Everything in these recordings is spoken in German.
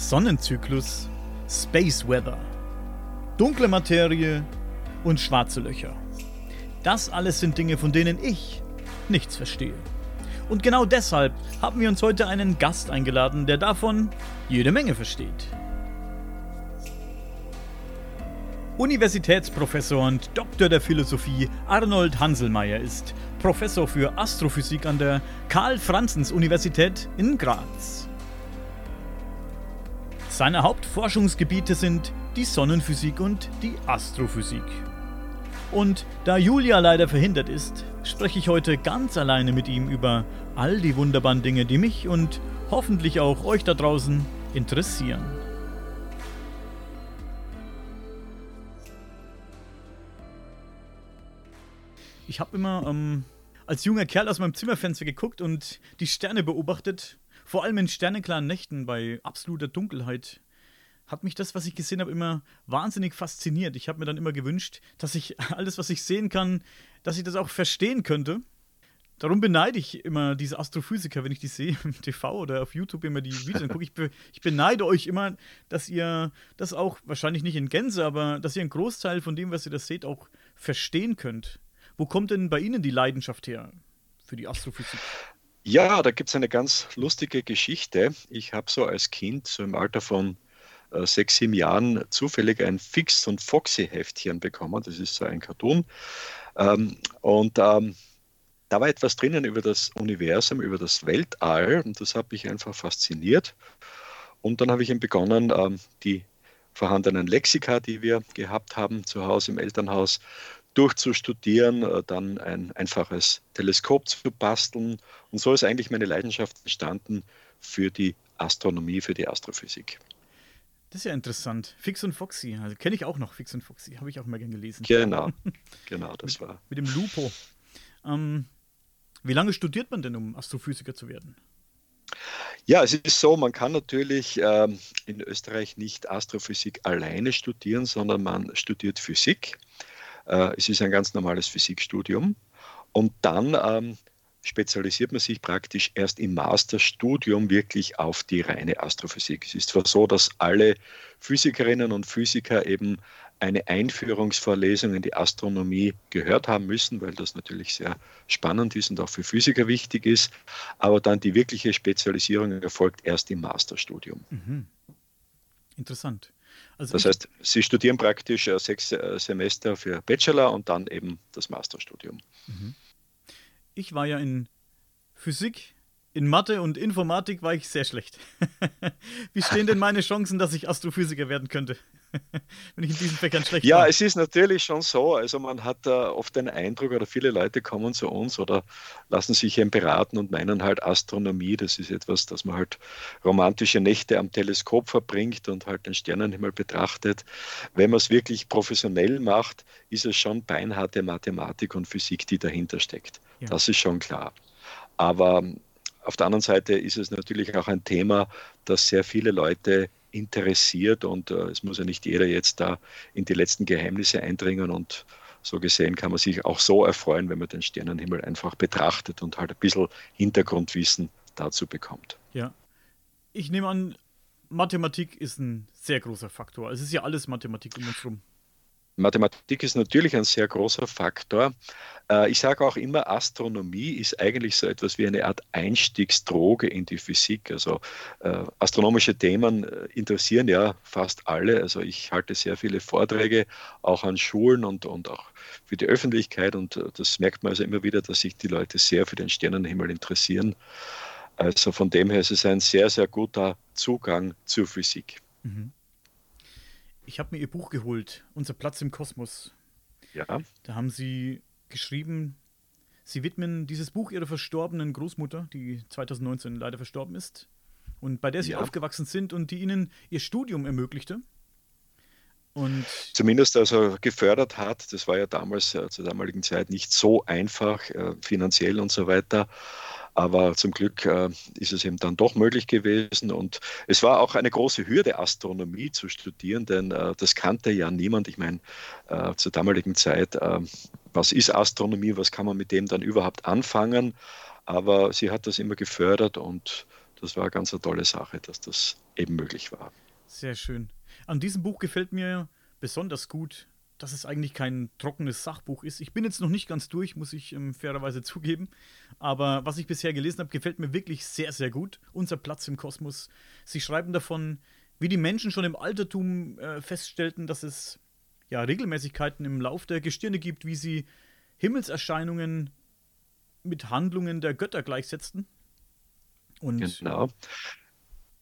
Sonnenzyklus, Space Weather, dunkle Materie und schwarze Löcher. Das alles sind Dinge, von denen ich nichts verstehe. Und genau deshalb haben wir uns heute einen Gast eingeladen, der davon jede Menge versteht. Universitätsprofessor und Doktor der Philosophie Arnold Hanselmeier ist Professor für Astrophysik an der Karl-Franzens-Universität in Graz. Seine Hauptforschungsgebiete sind die Sonnenphysik und die Astrophysik. Und da Julia leider verhindert ist, spreche ich heute ganz alleine mit ihm über all die wunderbaren Dinge, die mich und hoffentlich auch euch da draußen interessieren. Ich habe immer ähm, als junger Kerl aus meinem Zimmerfenster geguckt und die Sterne beobachtet. Vor allem in sternenklaren Nächten bei absoluter Dunkelheit hat mich das, was ich gesehen habe, immer wahnsinnig fasziniert. Ich habe mir dann immer gewünscht, dass ich alles, was ich sehen kann, dass ich das auch verstehen könnte. Darum beneide ich immer diese Astrophysiker, wenn ich die sehe im TV oder auf YouTube immer die Videos gucke. Ich, be ich beneide euch immer, dass ihr das auch wahrscheinlich nicht in Gänze, aber dass ihr einen Großteil von dem, was ihr da seht, auch verstehen könnt. Wo kommt denn bei Ihnen die Leidenschaft her für die Astrophysik? Ja, da gibt es eine ganz lustige Geschichte. Ich habe so als Kind, so im Alter von äh, sechs, sieben Jahren, zufällig ein Fix- und Foxy-Heftchen bekommen. Das ist so ein Cartoon. Ähm, und ähm, da war etwas drinnen über das Universum, über das Weltall und das hat mich einfach fasziniert. Und dann habe ich eben begonnen, ähm, die vorhandenen Lexika, die wir gehabt haben zu Hause im Elternhaus, durchzustudieren, äh, dann ein einfaches Teleskop zu basteln. Und so ist eigentlich meine Leidenschaft entstanden für die Astronomie, für die Astrophysik. Das ist ja interessant. Fix und Foxy, also kenne ich auch noch, Fix und Foxy, habe ich auch mal gern gelesen. Genau, genau, das mit, war. Mit dem Lupo. Ähm, wie lange studiert man denn, um Astrophysiker zu werden? Ja, es ist so, man kann natürlich ähm, in Österreich nicht Astrophysik alleine studieren, sondern man studiert Physik. Äh, es ist ein ganz normales Physikstudium. Und dann ähm, spezialisiert man sich praktisch erst im Masterstudium wirklich auf die reine Astrophysik. Es ist zwar so, dass alle Physikerinnen und Physiker eben eine Einführungsvorlesung in die Astronomie gehört haben müssen, weil das natürlich sehr spannend ist und auch für Physiker wichtig ist, aber dann die wirkliche Spezialisierung erfolgt erst im Masterstudium. Mhm. Interessant. Also das heißt, Sie studieren praktisch äh, sechs äh, Semester für Bachelor und dann eben das Masterstudium. Mhm. Ich war ja in Physik, in Mathe und Informatik war ich sehr schlecht. Wie stehen denn meine Chancen, dass ich Astrophysiker werden könnte? wenn ich in diesen Fächern schlecht Ja, war. es ist natürlich schon so. Also man hat äh, oft den Eindruck, oder viele Leute kommen zu uns oder lassen sich eben beraten und meinen halt Astronomie, das ist etwas, dass man halt romantische Nächte am Teleskop verbringt und halt den Sternenhimmel betrachtet. Wenn man es wirklich professionell macht, ist es schon beinharte Mathematik und Physik, die dahinter steckt. Ja. Das ist schon klar. Aber auf der anderen Seite ist es natürlich auch ein Thema, das sehr viele Leute interessiert und äh, es muss ja nicht jeder jetzt da in die letzten Geheimnisse eindringen und so gesehen kann man sich auch so erfreuen, wenn man den Sternenhimmel einfach betrachtet und halt ein bisschen Hintergrundwissen dazu bekommt. Ja. Ich nehme an, Mathematik ist ein sehr großer Faktor. Es ist ja alles Mathematik um uns herum. Mathematik ist natürlich ein sehr großer Faktor. Äh, ich sage auch immer, Astronomie ist eigentlich so etwas wie eine Art Einstiegsdroge in die Physik. Also äh, astronomische Themen äh, interessieren ja fast alle. Also ich halte sehr viele Vorträge auch an Schulen und, und auch für die Öffentlichkeit. Und das merkt man also immer wieder, dass sich die Leute sehr für den Sternenhimmel interessieren. Also von dem her ist es ein sehr, sehr guter Zugang zur Physik. Mhm. Ich habe mir ihr Buch geholt, Unser Platz im Kosmos. Ja. Da haben sie geschrieben, sie widmen dieses Buch ihrer verstorbenen Großmutter, die 2019 leider verstorben ist und bei der sie ja. aufgewachsen sind und die ihnen ihr Studium ermöglichte. Und Zumindest also gefördert hat. Das war ja damals äh, zur damaligen Zeit nicht so einfach, äh, finanziell und so weiter. Aber zum Glück äh, ist es eben dann doch möglich gewesen. Und es war auch eine große Hürde, Astronomie zu studieren, denn äh, das kannte ja niemand. Ich meine, äh, zur damaligen Zeit, äh, was ist Astronomie, was kann man mit dem dann überhaupt anfangen? Aber sie hat das immer gefördert und das war eine ganz eine tolle Sache, dass das eben möglich war. Sehr schön. An diesem Buch gefällt mir besonders gut, dass es eigentlich kein trockenes Sachbuch ist. Ich bin jetzt noch nicht ganz durch, muss ich ähm, fairerweise zugeben. Aber was ich bisher gelesen habe, gefällt mir wirklich sehr, sehr gut. Unser Platz im Kosmos. Sie schreiben davon, wie die Menschen schon im Altertum äh, feststellten, dass es ja Regelmäßigkeiten im Lauf der Gestirne gibt, wie sie Himmelserscheinungen mit Handlungen der Götter gleichsetzten. Und genau.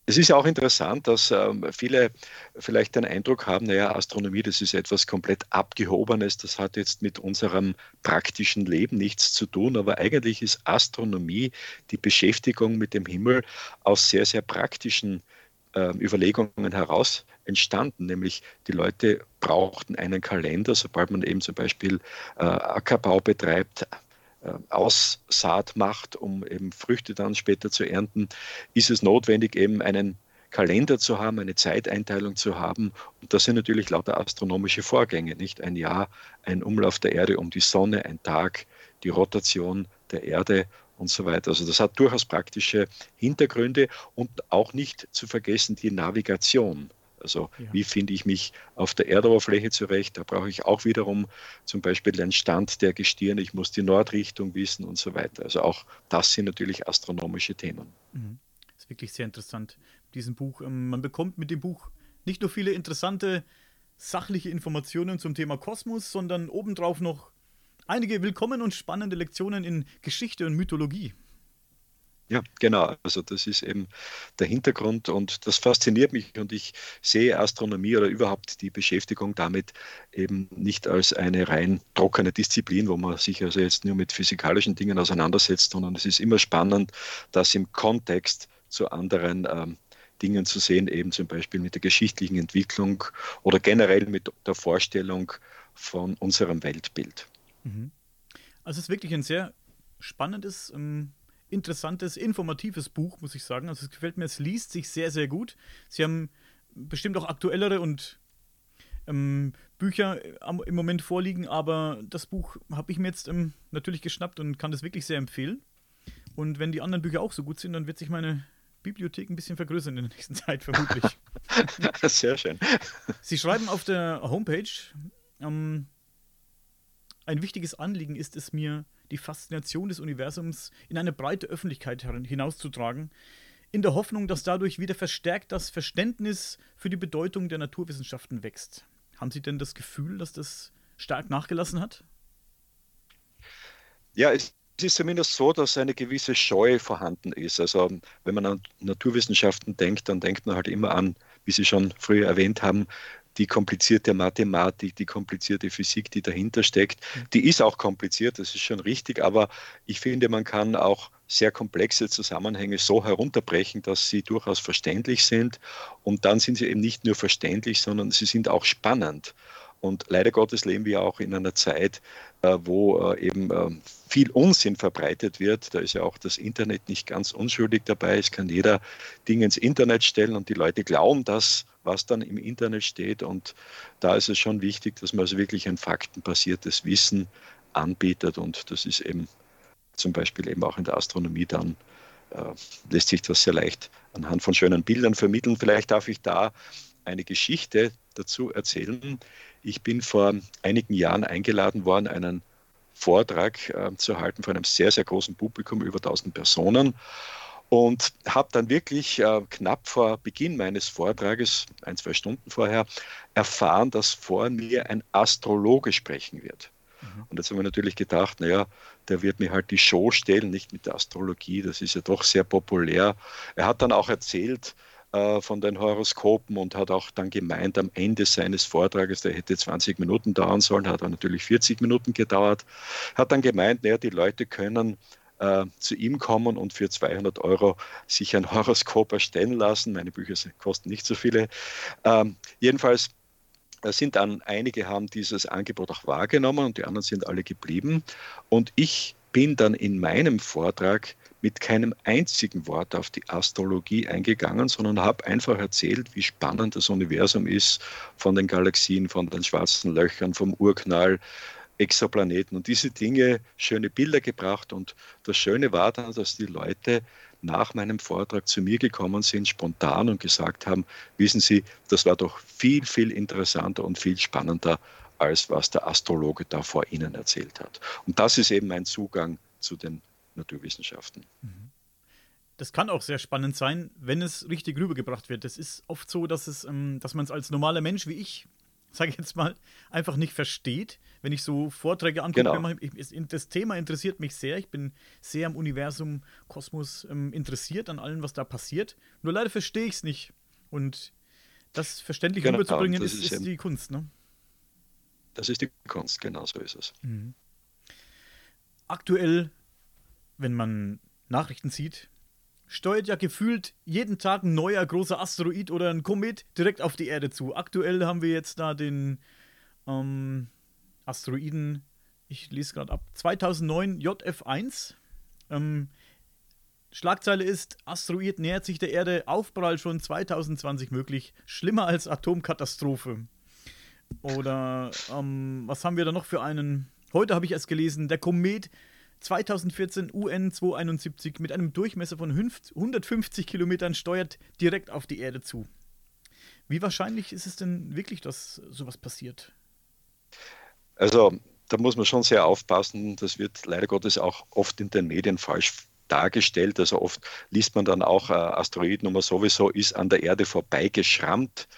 Es ist ja auch interessant, dass ähm, viele vielleicht den Eindruck haben, naja, Astronomie, das ist etwas komplett Abgehobenes, das hat jetzt mit unserem praktischen Leben nichts zu tun, aber eigentlich ist Astronomie die Beschäftigung mit dem Himmel aus sehr, sehr praktischen äh, Überlegungen heraus entstanden, nämlich die Leute brauchten einen Kalender, sobald man eben zum Beispiel äh, Ackerbau betreibt, Aussaat macht, um eben Früchte dann später zu ernten, ist es notwendig, eben einen Kalender zu haben, eine Zeiteinteilung zu haben. Und das sind natürlich lauter astronomische Vorgänge, nicht ein Jahr, ein Umlauf der Erde um die Sonne, ein Tag, die Rotation der Erde und so weiter. Also das hat durchaus praktische Hintergründe und auch nicht zu vergessen die Navigation. Also ja. wie finde ich mich auf der Erdoberfläche zurecht? Da brauche ich auch wiederum zum Beispiel den Stand der Gestirne. Ich muss die Nordrichtung wissen und so weiter. Also auch das sind natürlich astronomische Themen. Mhm. Das ist wirklich sehr interessant, diesem Buch. Ähm, man bekommt mit dem Buch nicht nur viele interessante sachliche Informationen zum Thema Kosmos, sondern obendrauf noch einige willkommen und spannende Lektionen in Geschichte und Mythologie. Ja, genau. Also das ist eben der Hintergrund und das fasziniert mich und ich sehe Astronomie oder überhaupt die Beschäftigung damit eben nicht als eine rein trockene Disziplin, wo man sich also jetzt nur mit physikalischen Dingen auseinandersetzt, sondern es ist immer spannend, das im Kontext zu anderen ähm, Dingen zu sehen, eben zum Beispiel mit der geschichtlichen Entwicklung oder generell mit der Vorstellung von unserem Weltbild. Mhm. Also es ist wirklich ein sehr spannendes ähm interessantes, informatives Buch, muss ich sagen. Also es gefällt mir, es liest sich sehr, sehr gut. Sie haben bestimmt auch aktuellere und ähm, Bücher äh, im Moment vorliegen, aber das Buch habe ich mir jetzt ähm, natürlich geschnappt und kann das wirklich sehr empfehlen. Und wenn die anderen Bücher auch so gut sind, dann wird sich meine Bibliothek ein bisschen vergrößern in der nächsten Zeit, vermutlich. Sehr schön. Sie schreiben auf der Homepage, ähm, ein wichtiges Anliegen ist es mir, die Faszination des Universums in eine breite Öffentlichkeit hinauszutragen, in der Hoffnung, dass dadurch wieder verstärkt das Verständnis für die Bedeutung der Naturwissenschaften wächst. Haben Sie denn das Gefühl, dass das stark nachgelassen hat? Ja, es ist zumindest so, dass eine gewisse Scheu vorhanden ist. Also wenn man an Naturwissenschaften denkt, dann denkt man halt immer an, wie Sie schon früher erwähnt haben, die komplizierte Mathematik, die komplizierte Physik, die dahinter steckt, die ist auch kompliziert, das ist schon richtig, aber ich finde, man kann auch sehr komplexe Zusammenhänge so herunterbrechen, dass sie durchaus verständlich sind. Und dann sind sie eben nicht nur verständlich, sondern sie sind auch spannend. Und leider Gottes leben wir auch in einer Zeit, äh, wo äh, eben äh, viel Unsinn verbreitet wird. Da ist ja auch das Internet nicht ganz unschuldig dabei. Es kann jeder Dinge ins Internet stellen und die Leute glauben das, was dann im Internet steht. Und da ist es schon wichtig, dass man also wirklich ein faktenbasiertes Wissen anbietet. Und das ist eben zum Beispiel eben auch in der Astronomie dann äh, lässt sich das sehr leicht anhand von schönen Bildern vermitteln. Vielleicht darf ich da eine Geschichte dazu erzählen. Ich bin vor einigen Jahren eingeladen worden, einen Vortrag äh, zu halten vor einem sehr, sehr großen Publikum, über 1000 Personen. Und habe dann wirklich äh, knapp vor Beginn meines Vortrages, ein, zwei Stunden vorher, erfahren, dass vor mir ein Astrologe sprechen wird. Mhm. Und jetzt haben wir natürlich gedacht, naja, der wird mir halt die Show stellen, nicht mit der Astrologie, das ist ja doch sehr populär. Er hat dann auch erzählt, äh, von den Horoskopen und hat auch dann gemeint, am Ende seines Vortrages, der hätte 20 Minuten dauern sollen, hat er natürlich 40 Minuten gedauert, hat dann gemeint, naja, die Leute können äh, zu ihm kommen und für 200 Euro sich ein Horoskop erstellen lassen. Meine Bücher kosten nicht so viele. Ähm, jedenfalls äh, sind dann einige haben dieses Angebot auch wahrgenommen und die anderen sind alle geblieben. Und ich bin dann in meinem Vortrag mit keinem einzigen Wort auf die Astrologie eingegangen, sondern habe einfach erzählt, wie spannend das Universum ist von den Galaxien, von den schwarzen Löchern, vom Urknall, Exoplaneten und diese Dinge, schöne Bilder gebracht. Und das Schöne war dann, dass die Leute nach meinem Vortrag zu mir gekommen sind, spontan und gesagt haben, wissen Sie, das war doch viel, viel interessanter und viel spannender, als was der Astrologe da vor Ihnen erzählt hat. Und das ist eben mein Zugang zu den Naturwissenschaften. Mhm. Das kann auch sehr spannend sein, wenn es richtig rübergebracht wird. Es ist oft so, dass, es, ähm, dass man es als normaler Mensch wie ich, sage ich jetzt mal, einfach nicht versteht. Wenn ich so Vorträge angucke, genau. das Thema interessiert mich sehr. Ich bin sehr am Universum, Kosmos ähm, interessiert, an allem, was da passiert. Nur leider verstehe ich es nicht. Und das verständlich genau, rüberzubringen, ist, ist, ist die Kunst. Ne? Das ist die Kunst, genau so ist es. Mhm. Aktuell, wenn man Nachrichten sieht, steuert ja gefühlt jeden Tag ein neuer großer Asteroid oder ein Komet direkt auf die Erde zu. Aktuell haben wir jetzt da den ähm, Asteroiden, ich lese gerade ab, 2009 JF1. Ähm, Schlagzeile ist, Asteroid nähert sich der Erde, Aufprall schon 2020 möglich, schlimmer als Atomkatastrophe. Oder ähm, was haben wir da noch für einen? Heute habe ich es gelesen, der Komet 2014 UN 271 mit einem Durchmesser von 150 Kilometern steuert direkt auf die Erde zu. Wie wahrscheinlich ist es denn wirklich, dass sowas passiert? Also, da muss man schon sehr aufpassen. Das wird leider Gottes auch oft in den Medien falsch dargestellt. Also oft liest man dann auch, äh, Asteroidennummer sowieso ist an der Erde vorbeigeschrammt.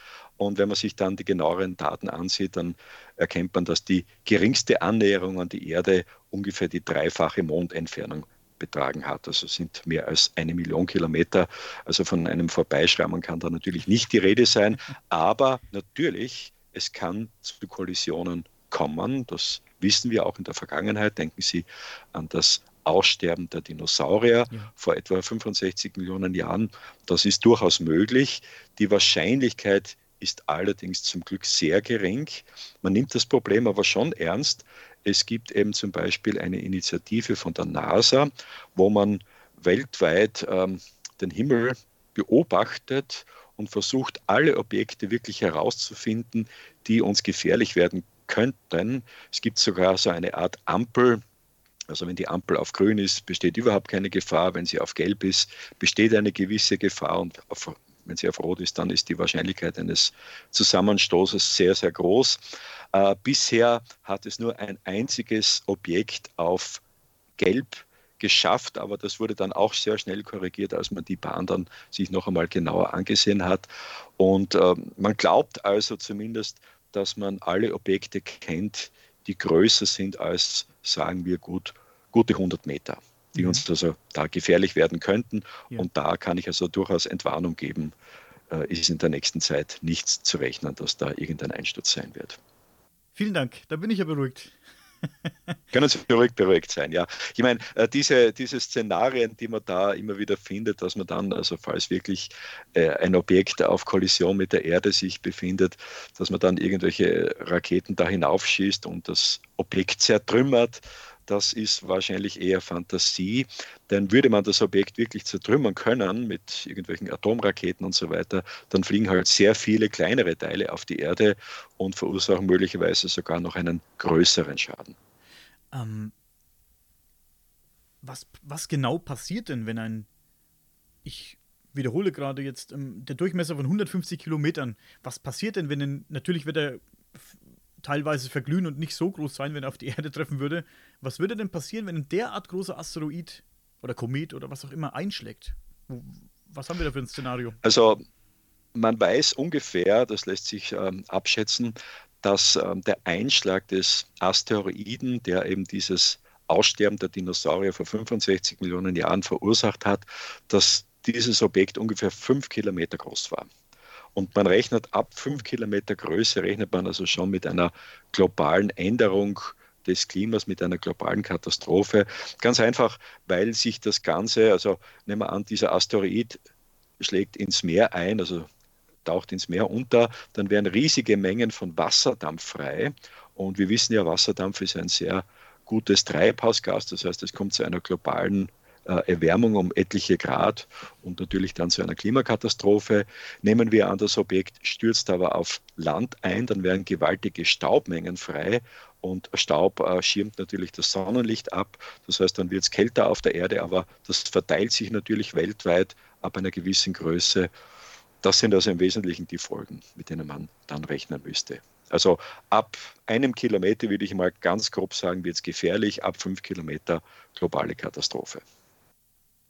Und wenn man sich dann die genaueren Daten ansieht, dann erkennt man, dass die geringste Annäherung an die Erde ungefähr die dreifache Mondentfernung betragen hat. Also sind mehr als eine Million Kilometer. Also von einem Vorbeischrammen kann da natürlich nicht die Rede sein. Aber natürlich, es kann zu Kollisionen kommen. Das wissen wir auch in der Vergangenheit. Denken Sie an das Aussterben der Dinosaurier ja. vor etwa 65 Millionen Jahren. Das ist durchaus möglich. Die Wahrscheinlichkeit ist allerdings zum Glück sehr gering. Man nimmt das Problem aber schon ernst. Es gibt eben zum Beispiel eine Initiative von der NASA, wo man weltweit ähm, den Himmel beobachtet und versucht, alle Objekte wirklich herauszufinden, die uns gefährlich werden könnten. Es gibt sogar so eine Art Ampel, also wenn die Ampel auf grün ist, besteht überhaupt keine Gefahr. Wenn sie auf gelb ist, besteht eine gewisse Gefahr. Und auf wenn sie auf Rot ist, dann ist die Wahrscheinlichkeit eines Zusammenstoßes sehr, sehr groß. Äh, bisher hat es nur ein einziges Objekt auf Gelb geschafft, aber das wurde dann auch sehr schnell korrigiert, als man die Bahn dann sich noch einmal genauer angesehen hat. Und äh, man glaubt also zumindest, dass man alle Objekte kennt, die größer sind als, sagen wir, gut, gute 100 Meter die uns mhm. also da gefährlich werden könnten. Ja. Und da kann ich also durchaus Entwarnung geben, äh, ist in der nächsten Zeit nichts zu rechnen, dass da irgendein Einsturz sein wird. Vielen Dank, da bin ich ja beruhigt. Können Sie beruhigt, beruhigt sein, ja. Ich meine, äh, diese, diese Szenarien, die man da immer wieder findet, dass man dann, also falls wirklich äh, ein Objekt auf Kollision mit der Erde sich befindet, dass man dann irgendwelche Raketen da hinaufschießt und das Objekt zertrümmert, das ist wahrscheinlich eher Fantasie. Denn würde man das Objekt wirklich zertrümmern können mit irgendwelchen Atomraketen und so weiter, dann fliegen halt sehr viele kleinere Teile auf die Erde und verursachen möglicherweise sogar noch einen größeren Schaden. Ähm, was, was genau passiert denn, wenn ein, ich wiederhole gerade jetzt, ähm, der Durchmesser von 150 Kilometern, was passiert denn, wenn ein, natürlich wird er teilweise verglühen und nicht so groß sein, wenn er auf die Erde treffen würde. Was würde denn passieren, wenn ein derart großer Asteroid oder Komet oder was auch immer einschlägt? Was haben wir da für ein Szenario? Also man weiß ungefähr, das lässt sich ähm, abschätzen, dass ähm, der Einschlag des Asteroiden, der eben dieses Aussterben der Dinosaurier vor 65 Millionen Jahren verursacht hat, dass dieses Objekt ungefähr fünf Kilometer groß war. Und man rechnet ab fünf Kilometer Größe, rechnet man also schon mit einer globalen Änderung des Klimas, mit einer globalen Katastrophe. Ganz einfach, weil sich das Ganze, also nehmen wir an, dieser Asteroid schlägt ins Meer ein, also taucht ins Meer unter, dann werden riesige Mengen von Wasserdampf frei. Und wir wissen ja, Wasserdampf ist ein sehr gutes Treibhausgas, das heißt, es kommt zu einer globalen äh, Erwärmung um etliche Grad und natürlich dann zu einer Klimakatastrophe. Nehmen wir an, das Objekt stürzt aber auf Land ein, dann werden gewaltige Staubmengen frei und Staub äh, schirmt natürlich das Sonnenlicht ab. Das heißt, dann wird es kälter auf der Erde, aber das verteilt sich natürlich weltweit ab einer gewissen Größe. Das sind also im Wesentlichen die Folgen, mit denen man dann rechnen müsste. Also ab einem Kilometer würde ich mal ganz grob sagen, wird es gefährlich, ab fünf Kilometer globale Katastrophe.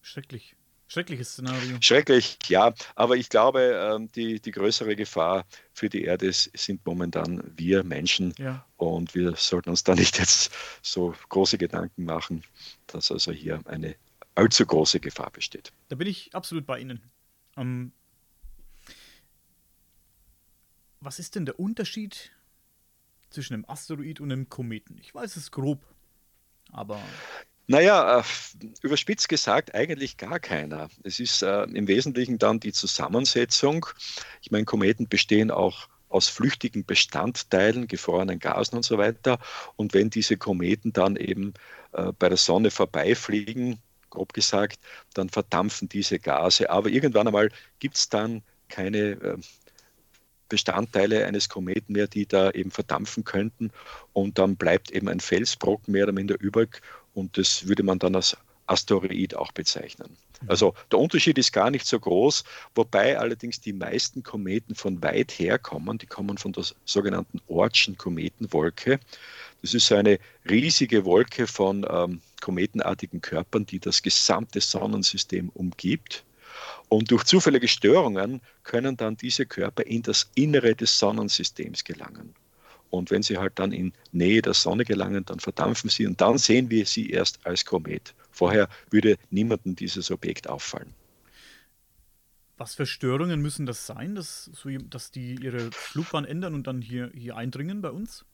Schrecklich. Schreckliches Szenario. Schrecklich, ja. Aber ich glaube, ähm, die, die größere Gefahr für die Erde sind momentan wir Menschen. Ja. Und wir sollten uns da nicht jetzt so große Gedanken machen, dass also hier eine allzu große Gefahr besteht. Da bin ich absolut bei Ihnen. Ähm, was ist denn der Unterschied zwischen einem Asteroid und einem Kometen? Ich weiß es grob, aber. Naja, äh, überspitzt gesagt, eigentlich gar keiner. Es ist äh, im Wesentlichen dann die Zusammensetzung. Ich meine, Kometen bestehen auch aus flüchtigen Bestandteilen, gefrorenen Gasen und so weiter. Und wenn diese Kometen dann eben äh, bei der Sonne vorbeifliegen, grob gesagt, dann verdampfen diese Gase. Aber irgendwann einmal gibt es dann keine äh, Bestandteile eines Kometen mehr, die da eben verdampfen könnten. Und dann bleibt eben ein Felsbrocken mehr oder minder übrig und das würde man dann als Asteroid auch bezeichnen. Mhm. Also der Unterschied ist gar nicht so groß, wobei allerdings die meisten Kometen von weit her kommen. Die kommen von der sogenannten Ortschen Kometenwolke. Das ist eine riesige Wolke von ähm, kometenartigen Körpern, die das gesamte Sonnensystem umgibt. Und durch zufällige Störungen können dann diese Körper in das Innere des Sonnensystems gelangen. Und wenn sie halt dann in Nähe der Sonne gelangen, dann verdampfen sie und dann sehen wir sie erst als Komet. Vorher würde niemandem dieses Objekt auffallen. Was für Störungen müssen das sein, dass, dass die ihre Flugbahn ändern und dann hier, hier eindringen bei uns?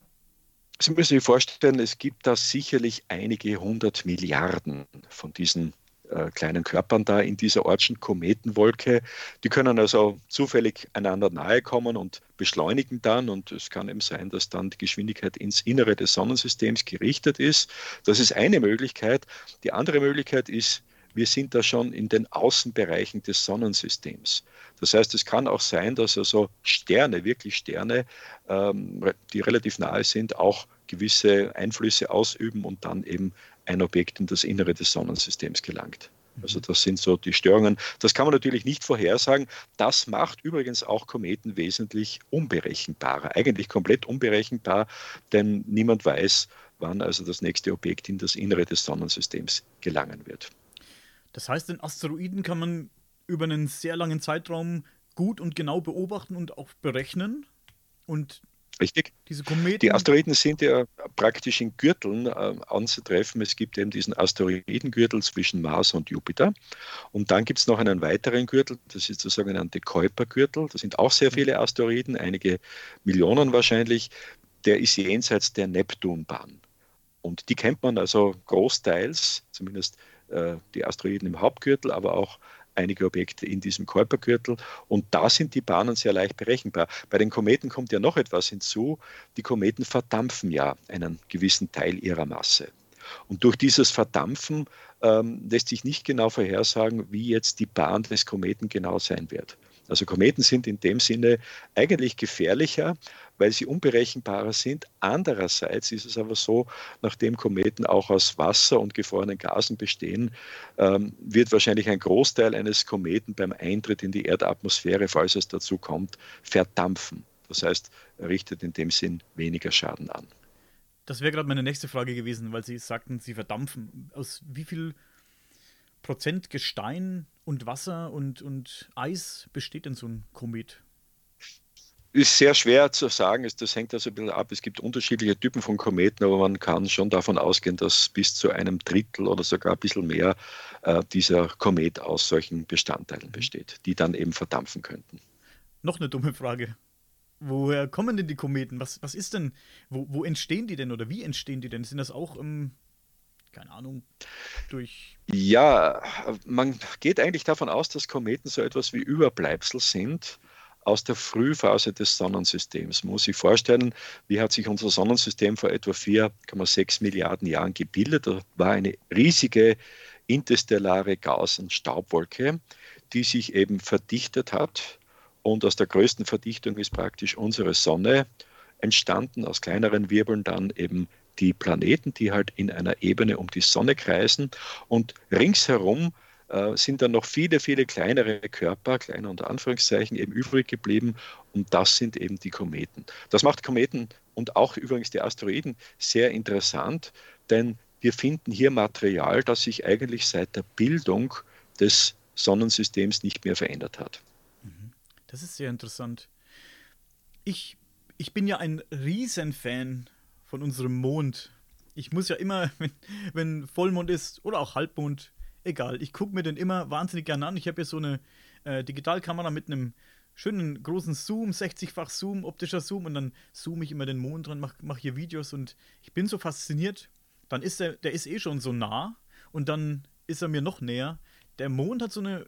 Sie müssen sich vorstellen, es gibt da sicherlich einige hundert Milliarden von diesen äh, kleinen Körpern da in dieser Ortschen Kometenwolke. Die können also zufällig einander nahe kommen und beschleunigen dann. Und es kann eben sein, dass dann die Geschwindigkeit ins Innere des Sonnensystems gerichtet ist. Das ist eine Möglichkeit. Die andere Möglichkeit ist, wir sind da schon in den Außenbereichen des Sonnensystems. Das heißt, es kann auch sein, dass also Sterne, wirklich Sterne, ähm, die relativ nahe sind, auch gewisse Einflüsse ausüben und dann eben ein Objekt in das Innere des Sonnensystems gelangt. Also das sind so die Störungen. Das kann man natürlich nicht vorhersagen. Das macht übrigens auch Kometen wesentlich unberechenbarer, eigentlich komplett unberechenbar, denn niemand weiß, wann also das nächste Objekt in das Innere des Sonnensystems gelangen wird. Das heißt, den Asteroiden kann man über einen sehr langen Zeitraum gut und genau beobachten und auch berechnen. Und Richtig. Diese Kometen. Die Asteroiden sind ja praktisch in Gürteln äh, anzutreffen. Es gibt eben diesen Asteroidengürtel zwischen Mars und Jupiter. Und dann gibt es noch einen weiteren Gürtel, das ist der sogenannte Kuipergürtel. Da sind auch sehr viele Asteroiden, einige Millionen wahrscheinlich. Der ist jenseits der Neptunbahn. Und die kennt man also großteils, zumindest äh, die Asteroiden im Hauptgürtel, aber auch einige Objekte in diesem Kuipergürtel. Und da sind die Bahnen sehr leicht berechenbar. Bei den Kometen kommt ja noch etwas hinzu. Die Kometen verdampfen ja einen gewissen Teil ihrer Masse. Und durch dieses Verdampfen ähm, lässt sich nicht genau vorhersagen, wie jetzt die Bahn des Kometen genau sein wird. Also Kometen sind in dem Sinne eigentlich gefährlicher, weil sie unberechenbarer sind. Andererseits ist es aber so, nachdem Kometen auch aus Wasser und gefrorenen Gasen bestehen, ähm, wird wahrscheinlich ein Großteil eines Kometen beim Eintritt in die Erdatmosphäre, falls es dazu kommt, verdampfen. Das heißt, er richtet in dem Sinn weniger Schaden an. Das wäre gerade meine nächste Frage gewesen, weil Sie sagten, Sie verdampfen. Aus wie viel Prozent Gestein und Wasser und, und Eis besteht denn so ein Komet? Ist sehr schwer zu sagen, das hängt also ein bisschen ab. Es gibt unterschiedliche Typen von Kometen, aber man kann schon davon ausgehen, dass bis zu einem Drittel oder sogar ein bisschen mehr äh, dieser Komet aus solchen Bestandteilen besteht, die dann eben verdampfen könnten. Noch eine dumme Frage. Woher kommen denn die Kometen? Was, was ist denn, wo, wo entstehen die denn oder wie entstehen die denn? Sind das auch ähm, keine Ahnung, durch. Ja, man geht eigentlich davon aus, dass Kometen so etwas wie Überbleibsel sind aus der Frühphase des Sonnensystems. Man muss sich vorstellen, wie hat sich unser Sonnensystem vor etwa 4,6 Milliarden Jahren gebildet. Da war eine riesige interstellare Gas- und Staubwolke, die sich eben verdichtet hat. Und aus der größten Verdichtung ist praktisch unsere Sonne entstanden, aus kleineren Wirbeln dann eben die Planeten, die halt in einer Ebene um die Sonne kreisen und ringsherum äh, sind dann noch viele, viele kleinere Körper, kleine unter Anführungszeichen, eben übrig geblieben und das sind eben die Kometen. Das macht Kometen und auch übrigens die Asteroiden sehr interessant, denn wir finden hier Material, das sich eigentlich seit der Bildung des Sonnensystems nicht mehr verändert hat. Mhm. Das ist sehr interessant. Ich, ich bin ja ein Riesenfan von unserem Mond. Ich muss ja immer, wenn, wenn Vollmond ist oder auch Halbmond, egal, ich gucke mir den immer wahnsinnig gerne an. Ich habe hier so eine äh, Digitalkamera mit einem schönen großen Zoom, 60-fach Zoom, optischer Zoom und dann zoome ich immer den Mond dran, mache mach hier Videos und ich bin so fasziniert. Dann ist der, der ist eh schon so nah und dann ist er mir noch näher. Der Mond hat so eine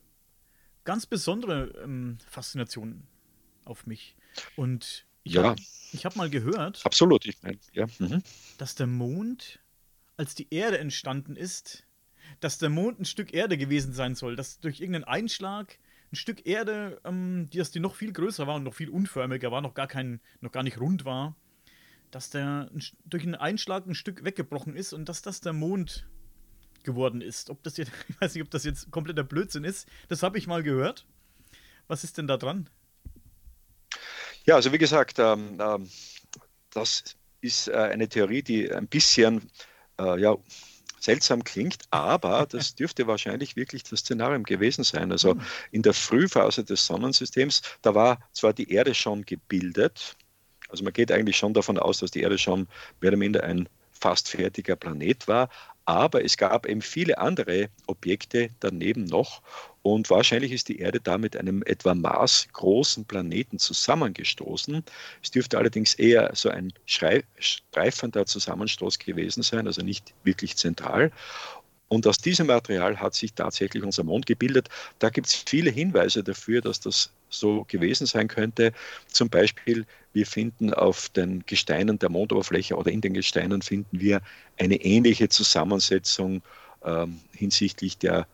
ganz besondere ähm, Faszination auf mich. Und ich ja. habe hab mal gehört, absolut, ich meine, ja. Mhm. dass der Mond, als die Erde entstanden ist, dass der Mond ein Stück Erde gewesen sein soll, dass durch irgendeinen Einschlag ein Stück Erde, ähm, die, dass die noch viel größer war und noch viel unförmiger war, noch gar kein, noch gar nicht rund war, dass der durch einen Einschlag ein Stück weggebrochen ist und dass das der Mond geworden ist. Ob das jetzt, ich weiß nicht, ob das jetzt kompletter Blödsinn ist. Das habe ich mal gehört. Was ist denn da dran? Ja, also wie gesagt, ähm, ähm, das ist äh, eine Theorie, die ein bisschen äh, ja, seltsam klingt, aber das dürfte wahrscheinlich wirklich das Szenarium gewesen sein. Also hm. in der Frühphase des Sonnensystems, da war zwar die Erde schon gebildet, also man geht eigentlich schon davon aus, dass die Erde schon mehr oder minder ein fast fertiger Planet war, aber es gab eben viele andere Objekte daneben noch und wahrscheinlich ist die Erde da mit einem etwa maßgroßen Planeten zusammengestoßen. Es dürfte allerdings eher so ein streifender Zusammenstoß gewesen sein, also nicht wirklich zentral. Und aus diesem Material hat sich tatsächlich unser Mond gebildet. Da gibt es viele Hinweise dafür, dass das so gewesen sein könnte. Zum Beispiel, wir finden auf den Gesteinen der Mondoberfläche oder in den Gesteinen finden wir eine ähnliche Zusammensetzung ähm, hinsichtlich der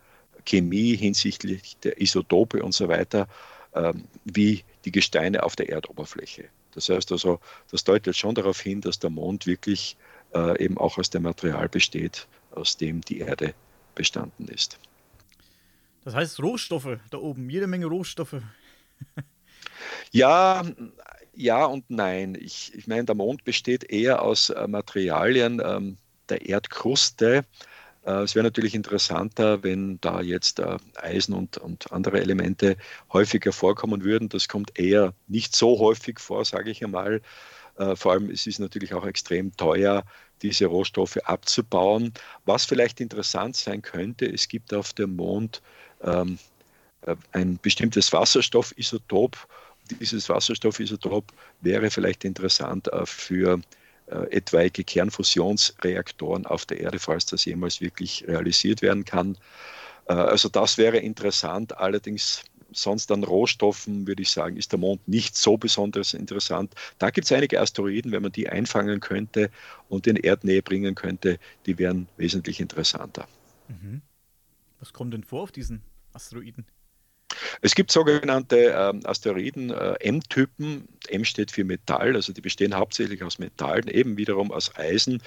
Chemie, hinsichtlich der Isotope und so weiter, ähm, wie die Gesteine auf der Erdoberfläche. Das heißt also, das deutet schon darauf hin, dass der Mond wirklich äh, eben auch aus dem Material besteht, aus dem die Erde bestanden ist. Das heißt Rohstoffe da oben, jede Menge Rohstoffe. ja, ja und nein. Ich, ich meine, der Mond besteht eher aus äh, Materialien ähm, der Erdkruste. Äh, es wäre natürlich interessanter, wenn da jetzt äh, Eisen und, und andere Elemente häufiger vorkommen würden. Das kommt eher nicht so häufig vor, sage ich einmal. Äh, vor allem es ist natürlich auch extrem teuer, diese Rohstoffe abzubauen. Was vielleicht interessant sein könnte, es gibt auf dem Mond ähm, äh, ein bestimmtes Wasserstoffisotop. Dieses Wasserstoffisotop wäre vielleicht interessant für äh, etwaige Kernfusionsreaktoren auf der Erde, falls das jemals wirklich realisiert werden kann. Äh, also das wäre interessant. Allerdings sonst an Rohstoffen, würde ich sagen, ist der Mond nicht so besonders interessant. Da gibt es einige Asteroiden, wenn man die einfangen könnte und in Erdnähe bringen könnte, die wären wesentlich interessanter. Mhm. Was kommt denn vor auf diesen Asteroiden? Es gibt sogenannte ähm, Asteroiden, äh, M-Typen. M steht für Metall, also die bestehen hauptsächlich aus Metallen, eben wiederum aus Eisen.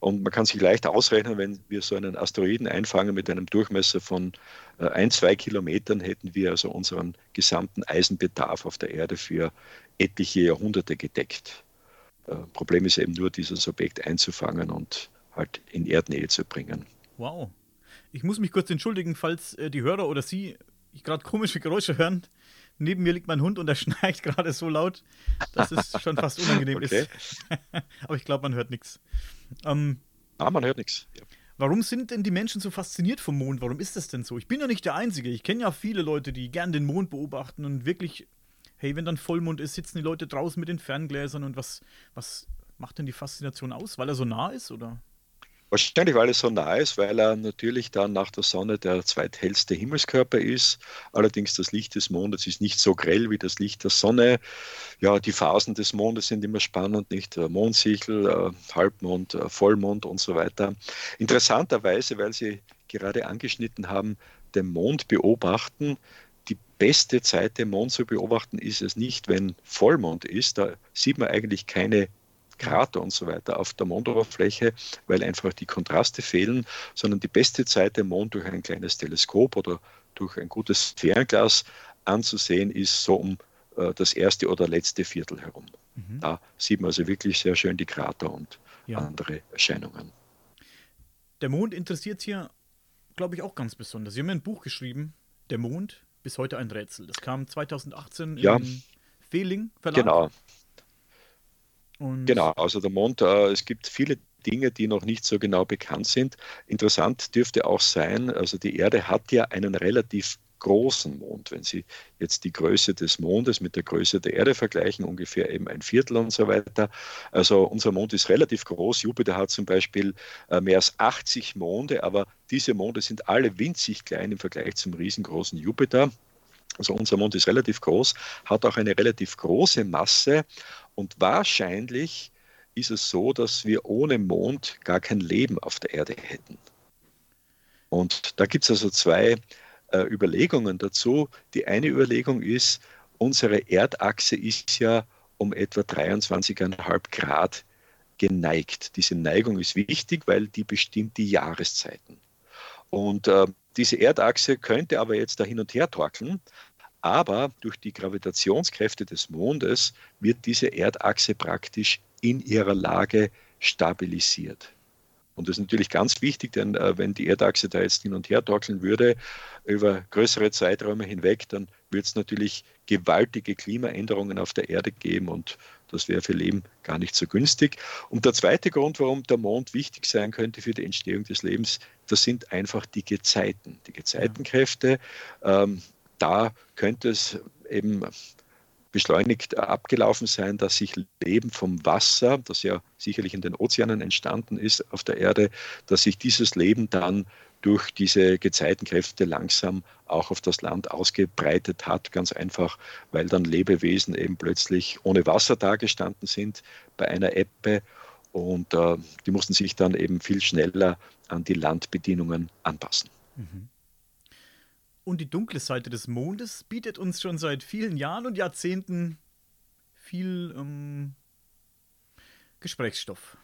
Und man kann sich leicht ausrechnen, wenn wir so einen Asteroiden einfangen mit einem Durchmesser von äh, ein, zwei Kilometern, hätten wir also unseren gesamten Eisenbedarf auf der Erde für etliche Jahrhunderte gedeckt. Äh, Problem ist eben nur, dieses Objekt einzufangen und halt in Erdnähe zu bringen. Wow. Ich muss mich kurz entschuldigen, falls äh, die Hörer oder Sie ich gerade komische Geräusche hören. Neben mir liegt mein Hund und er schnarcht gerade so laut, dass es schon fast unangenehm okay. ist. Aber ich glaube, man hört nichts. Ähm, ah, man hört nichts. Ja. Warum sind denn die Menschen so fasziniert vom Mond? Warum ist das denn so? Ich bin ja nicht der Einzige. Ich kenne ja viele Leute, die gern den Mond beobachten und wirklich, hey, wenn dann Vollmond ist, sitzen die Leute draußen mit den Ferngläsern und was, was macht denn die Faszination aus? Weil er so nah ist, oder? Wahrscheinlich, weil er so nah ist, weil er natürlich dann nach der Sonne der zweithellste Himmelskörper ist. Allerdings das Licht des Mondes ist nicht so grell wie das Licht der Sonne. Ja, die Phasen des Mondes sind immer spannend, nicht? Mondsichel, äh, Halbmond, äh, Vollmond und so weiter. Interessanterweise, weil Sie gerade angeschnitten haben, den Mond beobachten. Die beste Zeit, den Mond zu beobachten, ist es nicht, wenn Vollmond ist. Da sieht man eigentlich keine Krater und so weiter auf der Mondoberfläche, weil einfach die Kontraste fehlen, sondern die beste Zeit, den Mond durch ein kleines Teleskop oder durch ein gutes Fernglas anzusehen ist, so um äh, das erste oder letzte Viertel herum. Mhm. Da sieht man also wirklich sehr schön die Krater und ja. andere Erscheinungen. Der Mond interessiert hier, glaube ich, auch ganz besonders. Sie haben ein Buch geschrieben, Der Mond, bis heute ein Rätsel. Das kam 2018 ja. im Fehling Verlag. Genau. Und genau, also der Mond, äh, es gibt viele Dinge, die noch nicht so genau bekannt sind. Interessant dürfte auch sein, also die Erde hat ja einen relativ großen Mond. Wenn Sie jetzt die Größe des Mondes mit der Größe der Erde vergleichen, ungefähr eben ein Viertel und so weiter. Also unser Mond ist relativ groß. Jupiter hat zum Beispiel äh, mehr als 80 Monde, aber diese Monde sind alle winzig klein im Vergleich zum riesengroßen Jupiter. Also unser Mond ist relativ groß, hat auch eine relativ große Masse und wahrscheinlich ist es so, dass wir ohne Mond gar kein Leben auf der Erde hätten. Und da gibt es also zwei äh, Überlegungen dazu. Die eine Überlegung ist, unsere Erdachse ist ja um etwa 23,5 Grad geneigt. Diese Neigung ist wichtig, weil die bestimmt die Jahreszeiten. Und äh, diese Erdachse könnte aber jetzt da hin und her torkeln, aber durch die Gravitationskräfte des Mondes wird diese Erdachse praktisch in ihrer Lage stabilisiert. Und das ist natürlich ganz wichtig, denn äh, wenn die Erdachse da jetzt hin und her torkeln würde, über größere Zeiträume hinweg, dann würde es natürlich gewaltige Klimaänderungen auf der Erde geben und das wäre für Leben gar nicht so günstig. Und der zweite Grund, warum der Mond wichtig sein könnte für die Entstehung des Lebens, das sind einfach die Gezeiten, die Gezeitenkräfte. Ähm, da könnte es eben beschleunigt abgelaufen sein, dass sich Leben vom Wasser, das ja sicherlich in den Ozeanen entstanden ist auf der Erde, dass sich dieses Leben dann durch diese Gezeitenkräfte langsam auch auf das Land ausgebreitet hat. Ganz einfach, weil dann Lebewesen eben plötzlich ohne Wasser dagestanden sind bei einer Ebbe und äh, die mussten sich dann eben viel schneller an die Landbedienungen anpassen. Mhm. Und die dunkle Seite des Mondes bietet uns schon seit vielen Jahren und Jahrzehnten viel ähm, Gesprächsstoff.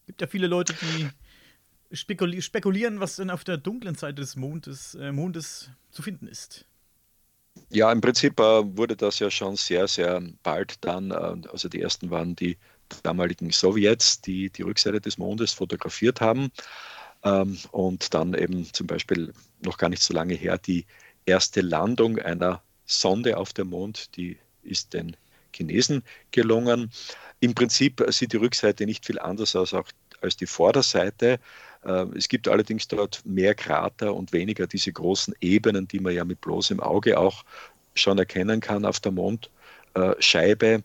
Es gibt ja viele Leute, die spekuli spekulieren, was denn auf der dunklen Seite des Mondes, äh, Mondes zu finden ist. Ja, im Prinzip äh, wurde das ja schon sehr, sehr bald dann, äh, also die ersten waren die damaligen Sowjets, die die Rückseite des Mondes fotografiert haben. Ähm, und dann eben zum Beispiel noch gar nicht so lange her die erste Landung einer Sonde auf dem Mond, die ist den Chinesen gelungen. Im Prinzip sieht die Rückseite nicht viel anders aus auch als die Vorderseite. Äh, es gibt allerdings dort mehr Krater und weniger diese großen Ebenen, die man ja mit bloßem Auge auch schon erkennen kann auf der Mondscheibe.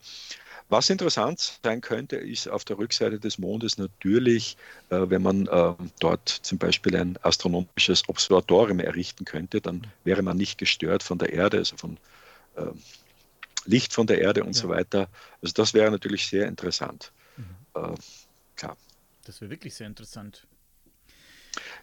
Was interessant sein könnte, ist auf der Rückseite des Mondes natürlich, äh, wenn man äh, dort zum Beispiel ein astronomisches Observatorium errichten könnte, dann wäre man nicht gestört von der Erde, also von äh, Licht von der Erde und ja. so weiter. Also das wäre natürlich sehr interessant. Mhm. Klar. Das wäre wirklich sehr interessant.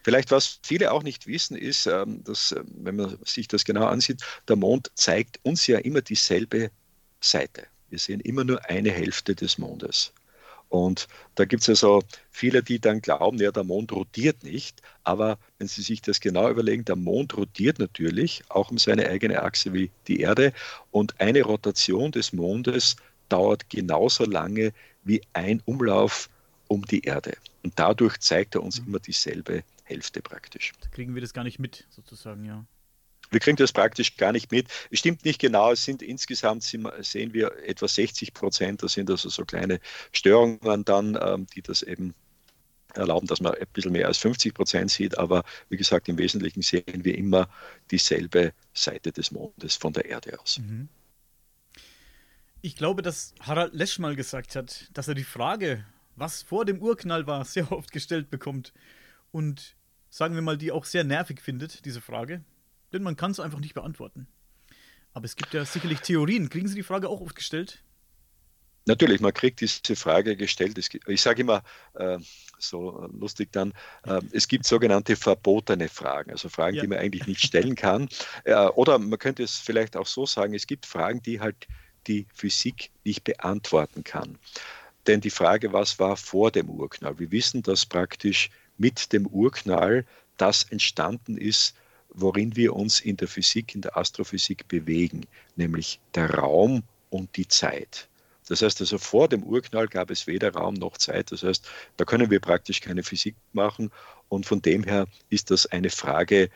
Vielleicht, was viele auch nicht wissen, ist, ähm, dass, äh, wenn man sich das genau ansieht, der Mond zeigt uns ja immer dieselbe Seite. Wir sehen immer nur eine Hälfte des Mondes. Und da gibt es also viele, die dann glauben, ja, der Mond rotiert nicht. Aber wenn Sie sich das genau überlegen, der Mond rotiert natürlich auch um seine eigene Achse wie die Erde. Und eine Rotation des Mondes dauert genauso lange wie ein Umlauf um die Erde. Und dadurch zeigt er uns mhm. immer dieselbe Hälfte praktisch. Da kriegen wir das gar nicht mit, sozusagen, ja. Wir kriegen das praktisch gar nicht mit. Es stimmt nicht genau, es sind insgesamt sehen wir etwa 60 Prozent, das sind also so kleine Störungen dann, ähm, die das eben erlauben, dass man ein bisschen mehr als 50 Prozent sieht, aber wie gesagt, im Wesentlichen sehen wir immer dieselbe Seite des Mondes von der Erde aus. Mhm. Ich glaube, dass Harald Lesch mal gesagt hat, dass er die Frage, was vor dem Urknall war, sehr oft gestellt bekommt und sagen wir mal, die auch sehr nervig findet, diese Frage. Denn man kann es einfach nicht beantworten. Aber es gibt ja sicherlich Theorien. Kriegen Sie die Frage auch oft gestellt? Natürlich, man kriegt diese Frage gestellt. Ich sage immer äh, so lustig dann, äh, es gibt sogenannte verbotene Fragen, also Fragen, ja. die man eigentlich nicht stellen kann. Äh, oder man könnte es vielleicht auch so sagen, es gibt Fragen, die halt die Physik nicht beantworten kann. Denn die Frage, was war vor dem Urknall? Wir wissen, dass praktisch mit dem Urknall das entstanden ist, worin wir uns in der Physik, in der Astrophysik bewegen, nämlich der Raum und die Zeit. Das heißt also, vor dem Urknall gab es weder Raum noch Zeit. Das heißt, da können wir praktisch keine Physik machen. Und von dem her ist das eine Frage,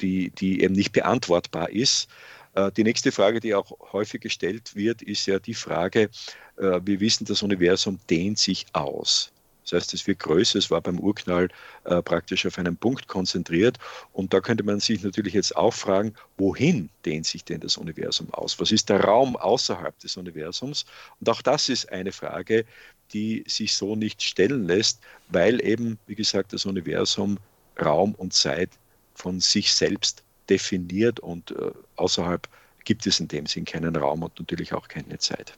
die, die eben nicht beantwortbar ist. Äh, die nächste Frage, die auch häufig gestellt wird, ist ja die Frage, äh, wir wissen, das Universum dehnt sich aus. Das heißt, es wird größer, es war beim Urknall äh, praktisch auf einen Punkt konzentriert. Und da könnte man sich natürlich jetzt auch fragen, wohin dehnt sich denn das Universum aus? Was ist der Raum außerhalb des Universums? Und auch das ist eine Frage, die sich so nicht stellen lässt, weil eben, wie gesagt, das Universum Raum und Zeit von sich selbst definiert und äh, außerhalb gibt es in dem Sinn keinen Raum und natürlich auch keine Zeit.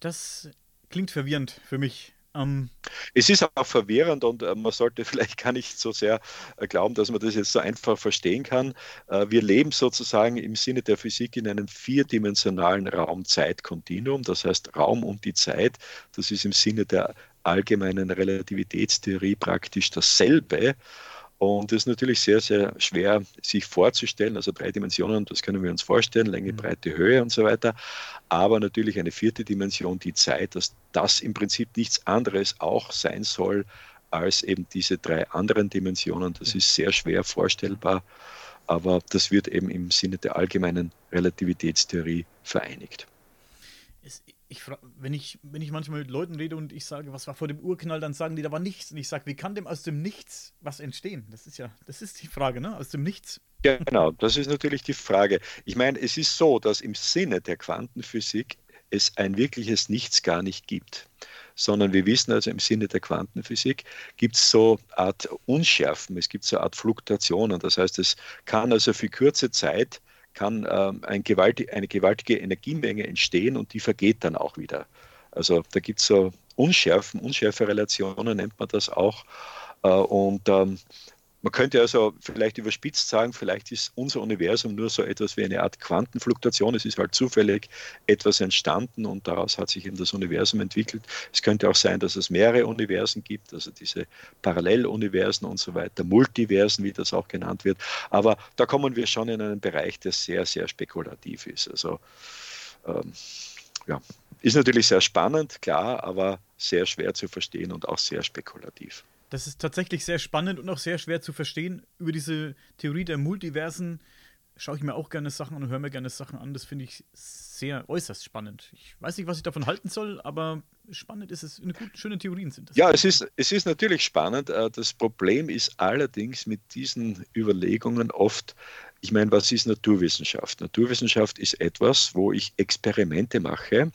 Das klingt verwirrend für mich. Ähm es ist auch verwirrend und äh, man sollte vielleicht gar nicht so sehr äh, glauben, dass man das jetzt so einfach verstehen kann. Äh, wir leben sozusagen im Sinne der Physik in einem vierdimensionalen Raum-Zeit-Kontinuum. Das heißt, Raum und die Zeit, das ist im Sinne der allgemeinen Relativitätstheorie praktisch dasselbe. Und das ist natürlich sehr, sehr schwer sich vorzustellen. Also drei Dimensionen, das können wir uns vorstellen, Länge, mhm. Breite, Höhe und so weiter. Aber natürlich eine vierte Dimension, die Zeit, dass das im Prinzip nichts anderes auch sein soll als eben diese drei anderen Dimensionen. Das ist sehr schwer vorstellbar, aber das wird eben im Sinne der allgemeinen Relativitätstheorie vereinigt ich wenn ich, wenn ich manchmal mit Leuten rede und ich sage, was war vor dem Urknall, dann sagen die, da war nichts. Und ich sage, wie kann dem aus dem Nichts was entstehen? Das ist ja, das ist die Frage, ne? Aus dem Nichts. Genau, das ist natürlich die Frage. Ich meine, es ist so, dass im Sinne der Quantenphysik es ein wirkliches Nichts gar nicht gibt. Sondern wir wissen also im Sinne der Quantenphysik gibt es so Art Unschärfen, es gibt so eine Art Fluktuationen. Das heißt, es kann also für kurze Zeit kann ähm, ein gewaltig, eine gewaltige Energiemenge entstehen und die vergeht dann auch wieder. Also da gibt es so Unschärfen, unschärfe Relationen nennt man das auch. Äh, und ähm, man könnte also vielleicht überspitzt sagen, vielleicht ist unser Universum nur so etwas wie eine Art Quantenfluktuation. Es ist halt zufällig etwas entstanden und daraus hat sich eben das Universum entwickelt. Es könnte auch sein, dass es mehrere Universen gibt, also diese Paralleluniversen und so weiter, Multiversen, wie das auch genannt wird. Aber da kommen wir schon in einen Bereich, der sehr, sehr spekulativ ist. Also ähm, ja, ist natürlich sehr spannend, klar, aber sehr schwer zu verstehen und auch sehr spekulativ. Das ist tatsächlich sehr spannend und auch sehr schwer zu verstehen. Über diese Theorie der Multiversen schaue ich mir auch gerne Sachen und höre mir gerne Sachen an. Das finde ich sehr äußerst spannend. Ich weiß nicht, was ich davon halten soll, aber spannend ist es. Eine gute, schöne Theorien sind das. Ja, es ist, es ist natürlich spannend. Äh, das Problem ist allerdings mit diesen Überlegungen oft, ich meine, was ist Naturwissenschaft? Naturwissenschaft ist etwas, wo ich Experimente mache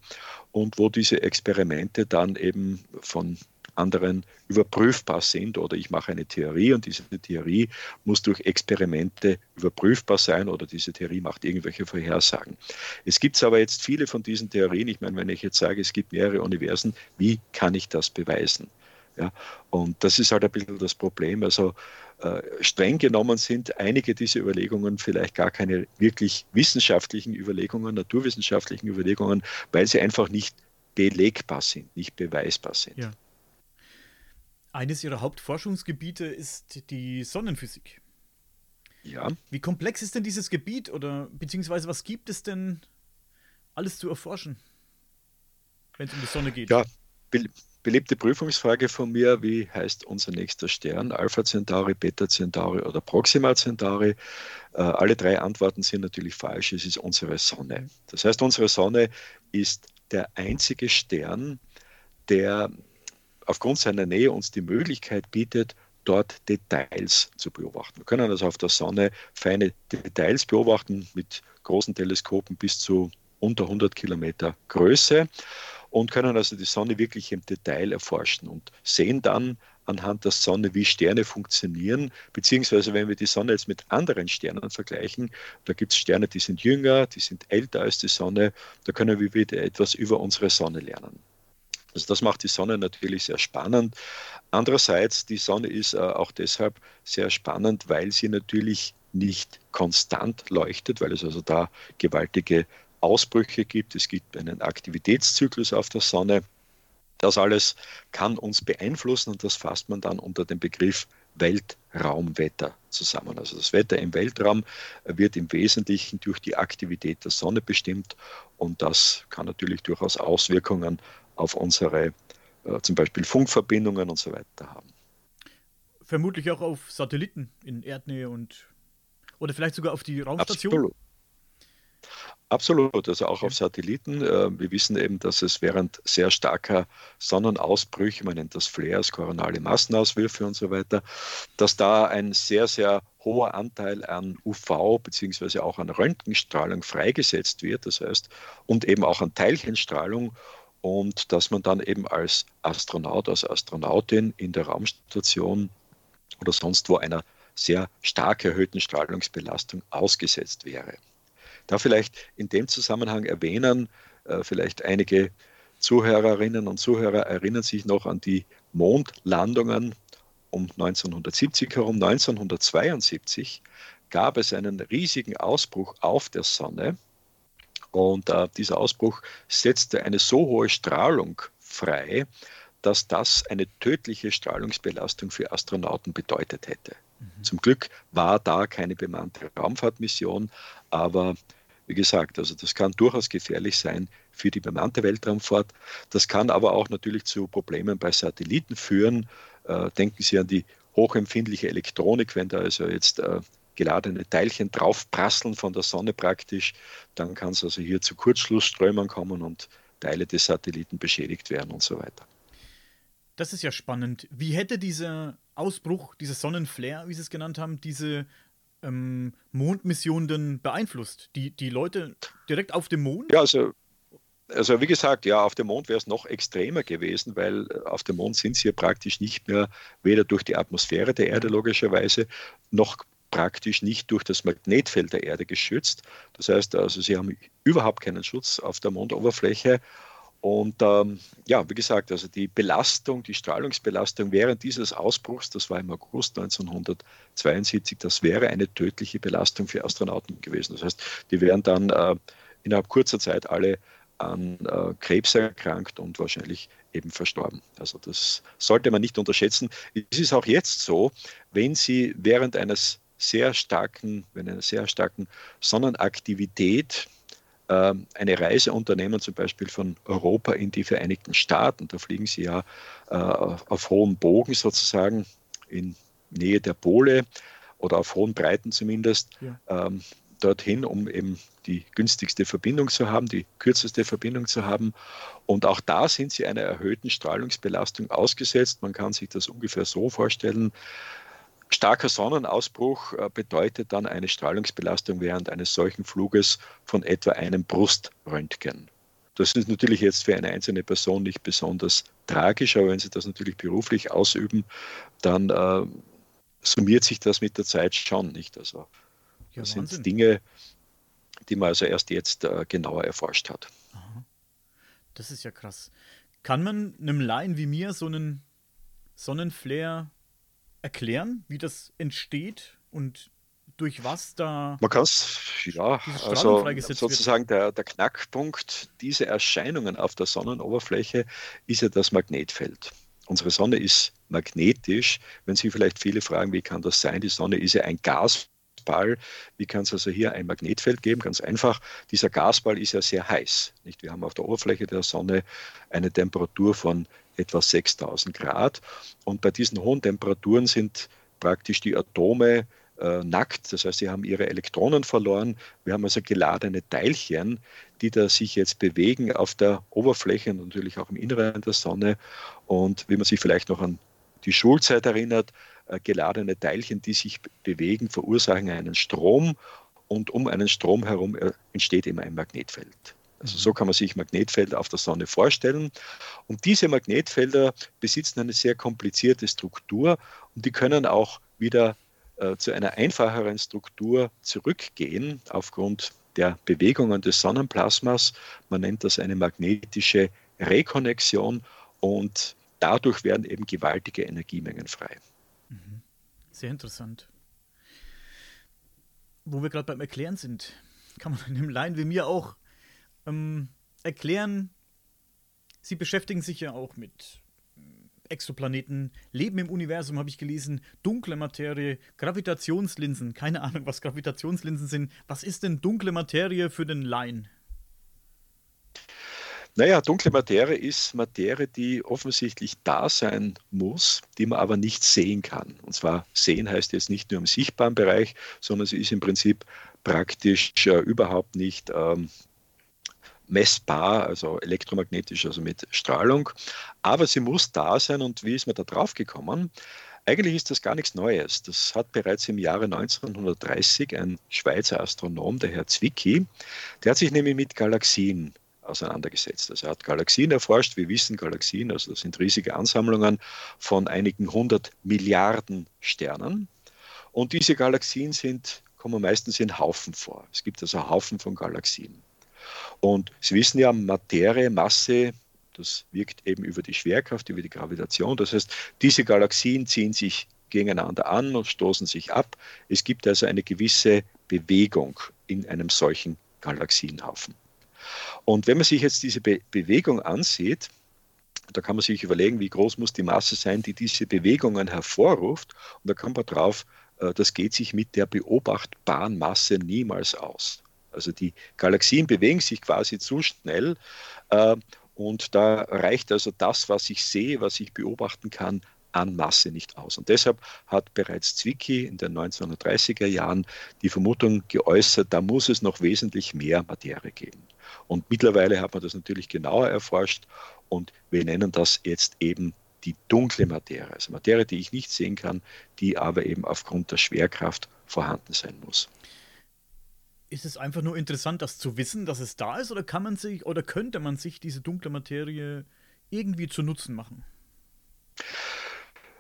und wo diese Experimente dann eben von anderen überprüfbar sind oder ich mache eine Theorie und diese Theorie muss durch Experimente überprüfbar sein oder diese Theorie macht irgendwelche Vorhersagen. Es gibt aber jetzt viele von diesen Theorien. Ich meine, wenn ich jetzt sage, es gibt mehrere Universen, wie kann ich das beweisen? Ja, und das ist halt ein bisschen das Problem. Also äh, streng genommen sind einige dieser Überlegungen vielleicht gar keine wirklich wissenschaftlichen Überlegungen, naturwissenschaftlichen Überlegungen, weil sie einfach nicht belegbar sind, nicht beweisbar sind. Ja. Eines ihrer Hauptforschungsgebiete ist die Sonnenphysik. Ja. Wie komplex ist denn dieses Gebiet oder beziehungsweise was gibt es denn alles zu erforschen, wenn es um die Sonne geht? Ja, be beliebte Prüfungsfrage von mir, wie heißt unser nächster Stern? Alpha Centauri, Beta Centauri oder Proxima Centauri? Äh, alle drei Antworten sind natürlich falsch. Es ist unsere Sonne. Das heißt, unsere Sonne ist der einzige Stern, der aufgrund seiner Nähe uns die Möglichkeit bietet, dort Details zu beobachten. Wir können also auf der Sonne feine Details beobachten mit großen Teleskopen bis zu unter 100 Kilometer Größe. und können also die Sonne wirklich im Detail erforschen und sehen dann anhand der Sonne, wie Sterne funktionieren, beziehungsweise wenn wir die Sonne jetzt mit anderen Sternen vergleichen, da gibt es Sterne, die sind jünger, die sind älter als die Sonne, da können wir wieder etwas über unsere Sonne lernen. Also das macht die Sonne natürlich sehr spannend. Andererseits, die Sonne ist äh, auch deshalb sehr spannend, weil sie natürlich nicht konstant leuchtet, weil es also da gewaltige Ausbrüche gibt. Es gibt einen Aktivitätszyklus auf der Sonne. Das alles kann uns beeinflussen und das fasst man dann unter dem Begriff Weltraumwetter zusammen. Also das Wetter im Weltraum wird im Wesentlichen durch die Aktivität der Sonne bestimmt und das kann natürlich durchaus Auswirkungen auf unsere äh, zum Beispiel Funkverbindungen und so weiter haben. Vermutlich auch auf Satelliten in Erdnähe und oder vielleicht sogar auf die Raumstation. Absolut. Absolut, also auch auf Satelliten. Äh, wir wissen eben, dass es während sehr starker Sonnenausbrüche, man nennt das Flares, koronale Massenauswürfe und so weiter, dass da ein sehr, sehr hoher Anteil an UV bzw. auch an Röntgenstrahlung freigesetzt wird, das heißt, und eben auch an Teilchenstrahlung und dass man dann eben als Astronaut, als Astronautin in der Raumstation oder sonst wo einer sehr stark erhöhten Strahlungsbelastung ausgesetzt wäre. Da vielleicht in dem Zusammenhang erwähnen, äh, vielleicht einige Zuhörerinnen und Zuhörer erinnern sich noch an die Mondlandungen um 1970 herum. 1972 gab es einen riesigen Ausbruch auf der Sonne und äh, dieser Ausbruch setzte eine so hohe Strahlung frei, dass das eine tödliche Strahlungsbelastung für Astronauten bedeutet hätte. Mhm. Zum Glück war da keine bemannte Raumfahrtmission, aber wie gesagt, also das kann durchaus gefährlich sein für die bemannte Weltraumfahrt. Das kann aber auch natürlich zu Problemen bei Satelliten führen. Äh, denken Sie an die hochempfindliche Elektronik, wenn da also jetzt äh, geladene Teilchen draufprasseln von der Sonne praktisch, dann kann es also hier zu Kurzschlussströmen kommen und Teile des Satelliten beschädigt werden und so weiter. Das ist ja spannend. Wie hätte dieser Ausbruch, dieser Sonnenflare, wie Sie es genannt haben, diese ähm, Mondmission denn beeinflusst? Die, die Leute direkt auf dem Mond? Ja, also also wie gesagt, ja, auf dem Mond wäre es noch extremer gewesen, weil auf dem Mond sind sie ja praktisch nicht mehr weder durch die Atmosphäre der Erde logischerweise noch praktisch nicht durch das Magnetfeld der Erde geschützt. Das heißt also, sie haben überhaupt keinen Schutz auf der Mondoberfläche. Und ähm, ja, wie gesagt, also die Belastung, die Strahlungsbelastung während dieses Ausbruchs, das war im August 1972, das wäre eine tödliche Belastung für Astronauten gewesen. Das heißt, die wären dann äh, innerhalb kurzer Zeit alle an äh, Krebs erkrankt und wahrscheinlich eben verstorben. Also das sollte man nicht unterschätzen. Es ist auch jetzt so, wenn Sie während eines sehr starken, wenn einer sehr starken Sonnenaktivität äh, eine Reise unternehmen, zum Beispiel von Europa in die Vereinigten Staaten. Da fliegen sie ja äh, auf hohem Bogen sozusagen in Nähe der Pole oder auf hohen Breiten zumindest. Ja. Ähm, dorthin, um eben die günstigste Verbindung zu haben, die kürzeste Verbindung zu haben. Und auch da sind sie einer erhöhten Strahlungsbelastung ausgesetzt. Man kann sich das ungefähr so vorstellen. Starker Sonnenausbruch äh, bedeutet dann eine Strahlungsbelastung während eines solchen Fluges von etwa einem Bruströntgen. Das ist natürlich jetzt für eine einzelne Person nicht besonders tragisch, aber wenn Sie das natürlich beruflich ausüben, dann äh, summiert sich das mit der Zeit schon nicht. Also ja, das Wahnsinn. sind Dinge, die man also erst jetzt äh, genauer erforscht hat. Aha. Das ist ja krass. Kann man einem Laien wie mir so einen Sonnenflare erklären, wie das entsteht und durch was da. Man kann es, ja, also sozusagen der, der Knackpunkt dieser Erscheinungen auf der Sonnenoberfläche ist ja das Magnetfeld. Unsere Sonne ist magnetisch. Wenn Sie vielleicht viele fragen, wie kann das sein? Die Sonne ist ja ein Gasball. Wie kann es also hier ein Magnetfeld geben? Ganz einfach, dieser Gasball ist ja sehr heiß. Nicht? Wir haben auf der Oberfläche der Sonne eine Temperatur von etwa 6000 Grad. Und bei diesen hohen Temperaturen sind praktisch die Atome äh, nackt, das heißt, sie haben ihre Elektronen verloren. Wir haben also geladene Teilchen, die da sich jetzt bewegen auf der Oberfläche und natürlich auch im Inneren der Sonne. Und wie man sich vielleicht noch an die Schulzeit erinnert, äh, geladene Teilchen, die sich bewegen, verursachen einen Strom und um einen Strom herum äh, entsteht immer ein Magnetfeld. Also so kann man sich Magnetfelder auf der Sonne vorstellen. Und diese Magnetfelder besitzen eine sehr komplizierte Struktur und die können auch wieder äh, zu einer einfacheren Struktur zurückgehen aufgrund der Bewegungen des Sonnenplasmas. Man nennt das eine magnetische Rekonnexion und dadurch werden eben gewaltige Energiemengen frei. Mhm. Sehr interessant. Wo wir gerade beim Erklären sind, kann man einem Laien wie mir auch ähm, erklären, Sie beschäftigen sich ja auch mit Exoplaneten, Leben im Universum, habe ich gelesen, dunkle Materie, Gravitationslinsen. Keine Ahnung, was Gravitationslinsen sind. Was ist denn dunkle Materie für den Laien? Naja, dunkle Materie ist Materie, die offensichtlich da sein muss, die man aber nicht sehen kann. Und zwar sehen heißt jetzt nicht nur im sichtbaren Bereich, sondern sie ist im Prinzip praktisch äh, überhaupt nicht ähm, messbar, also elektromagnetisch, also mit Strahlung. Aber sie muss da sein und wie ist man da drauf gekommen? Eigentlich ist das gar nichts Neues. Das hat bereits im Jahre 1930 ein Schweizer Astronom, der Herr Zwicky, der hat sich nämlich mit Galaxien auseinandergesetzt. Also er hat Galaxien erforscht. Wir wissen, Galaxien, also das sind riesige Ansammlungen von einigen hundert Milliarden Sternen. Und diese Galaxien sind, kommen meistens in Haufen vor. Es gibt also Haufen von Galaxien. Und Sie wissen ja, Materie, Masse, das wirkt eben über die Schwerkraft, über die Gravitation. Das heißt, diese Galaxien ziehen sich gegeneinander an und stoßen sich ab. Es gibt also eine gewisse Bewegung in einem solchen Galaxienhaufen. Und wenn man sich jetzt diese Be Bewegung ansieht, da kann man sich überlegen, wie groß muss die Masse sein, die diese Bewegungen hervorruft. Und da kommt man drauf, äh, das geht sich mit der beobachtbaren Masse niemals aus. Also die Galaxien bewegen sich quasi zu schnell äh, und da reicht also das, was ich sehe, was ich beobachten kann, an Masse nicht aus. Und deshalb hat bereits Zwicky in den 1930er Jahren die Vermutung geäußert, da muss es noch wesentlich mehr Materie geben. Und mittlerweile hat man das natürlich genauer erforscht und wir nennen das jetzt eben die dunkle Materie, also Materie, die ich nicht sehen kann, die aber eben aufgrund der Schwerkraft vorhanden sein muss ist es einfach nur interessant, das zu wissen, dass es da ist, oder kann man sich oder könnte man sich diese dunkle Materie irgendwie zu Nutzen machen?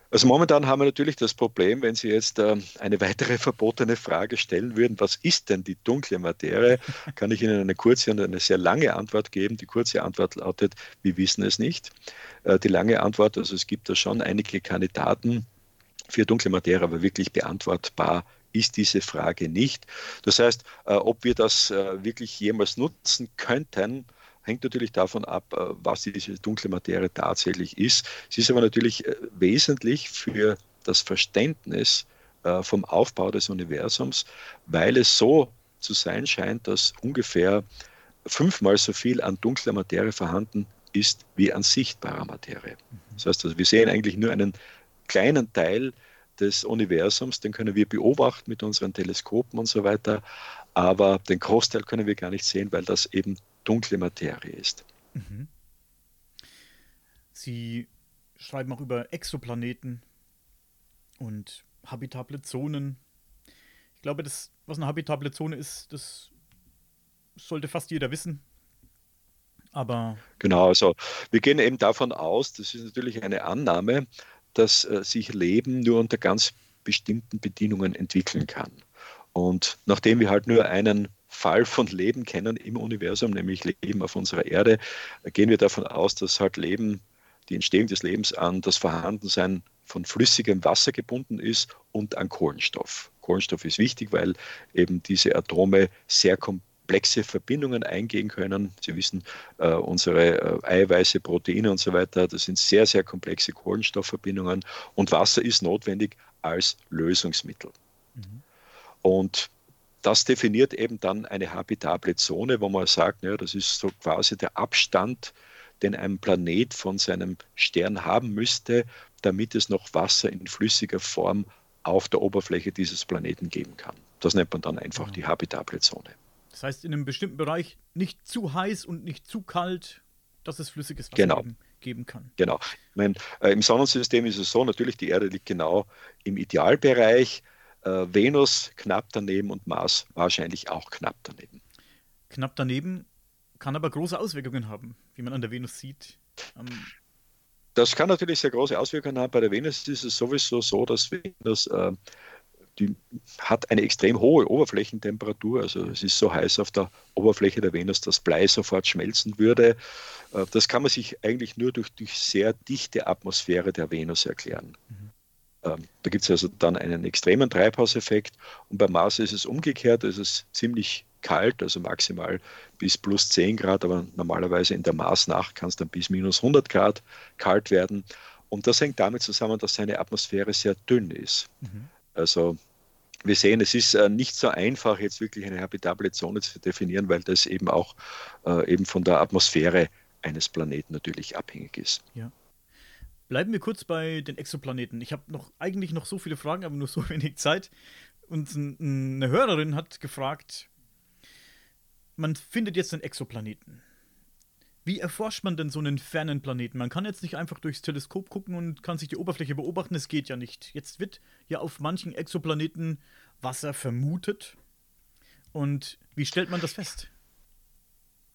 Also momentan haben wir natürlich das Problem, wenn Sie jetzt äh, eine weitere verbotene Frage stellen würden, was ist denn die dunkle Materie, kann ich Ihnen eine kurze und eine sehr lange Antwort geben. Die kurze Antwort lautet, wir wissen es nicht. Äh, die lange Antwort, also es gibt da schon einige Kandidaten für dunkle Materie, aber wirklich beantwortbar ist diese Frage nicht. Das heißt, äh, ob wir das äh, wirklich jemals nutzen könnten, hängt natürlich davon ab, äh, was diese dunkle Materie tatsächlich ist. Sie ist aber natürlich wesentlich für das Verständnis vom Aufbau des Universums, weil es so zu sein scheint, dass ungefähr fünfmal so viel an dunkler Materie vorhanden ist wie an sichtbarer Materie. Das heißt, also wir sehen eigentlich nur einen kleinen Teil des Universums, den können wir beobachten mit unseren Teleskopen und so weiter, aber den Großteil können wir gar nicht sehen, weil das eben dunkle Materie ist. Mhm. Sie schreiben auch über Exoplaneten und habitable Zonen. Ich glaube, das, was eine habitable Zone ist, das sollte fast jeder wissen. Aber genau, also wir gehen eben davon aus, das ist natürlich eine Annahme, dass äh, sich Leben nur unter ganz bestimmten Bedingungen entwickeln kann. Und nachdem wir halt nur einen Fall von Leben kennen im Universum, nämlich Leben auf unserer Erde, gehen wir davon aus, dass halt Leben, die Entstehung des Lebens an das Vorhandensein von flüssigem Wasser gebunden ist und an Kohlenstoff. Kohlenstoff ist wichtig, weil eben diese Atome sehr komplex komplexe Verbindungen eingehen können. Sie wissen, äh, unsere äh, Eiweiße, Proteine und so weiter, das sind sehr, sehr komplexe Kohlenstoffverbindungen und Wasser ist notwendig als Lösungsmittel. Mhm. Und das definiert eben dann eine habitable Zone, wo man sagt, ja, das ist so quasi der Abstand, den ein Planet von seinem Stern haben müsste, damit es noch Wasser in flüssiger Form auf der Oberfläche dieses Planeten geben kann. Das nennt man dann einfach mhm. die habitable Zone. Das heißt, in einem bestimmten Bereich nicht zu heiß und nicht zu kalt, dass es flüssiges Wasser genau. geben kann. Genau. Ich meine, äh, Im Sonnensystem ist es so, natürlich, die Erde liegt genau im Idealbereich, äh, Venus knapp daneben und Mars wahrscheinlich auch knapp daneben. Knapp daneben kann aber große Auswirkungen haben, wie man an der Venus sieht. Ähm, das kann natürlich sehr große Auswirkungen haben. Bei der Venus ist es sowieso so, dass Venus äh, die hat eine extrem hohe Oberflächentemperatur. Also es ist so heiß auf der Oberfläche der Venus, dass Blei sofort schmelzen würde. Äh, das kann man sich eigentlich nur durch die sehr dichte Atmosphäre der Venus erklären. Mhm. Ähm, da gibt es also dann einen extremen Treibhauseffekt. Und beim Mars ist es umgekehrt. Es ist ziemlich kalt, also maximal bis plus 10 Grad, aber normalerweise in der Marsnacht kann es dann bis minus 100 Grad kalt werden. Und das hängt damit zusammen, dass seine Atmosphäre sehr dünn ist. Mhm. Also wir sehen, es ist äh, nicht so einfach, jetzt wirklich eine habitable Zone zu definieren, weil das eben auch äh, eben von der Atmosphäre eines Planeten natürlich abhängig ist. Ja. Bleiben wir kurz bei den Exoplaneten. Ich habe noch eigentlich noch so viele Fragen, aber nur so wenig Zeit. Und eine Hörerin hat gefragt, man findet jetzt einen Exoplaneten. Wie erforscht man denn so einen fernen Planeten? Man kann jetzt nicht einfach durchs Teleskop gucken und kann sich die Oberfläche beobachten. Es geht ja nicht. Jetzt wird ja auf manchen Exoplaneten Wasser vermutet. Und wie stellt man das fest?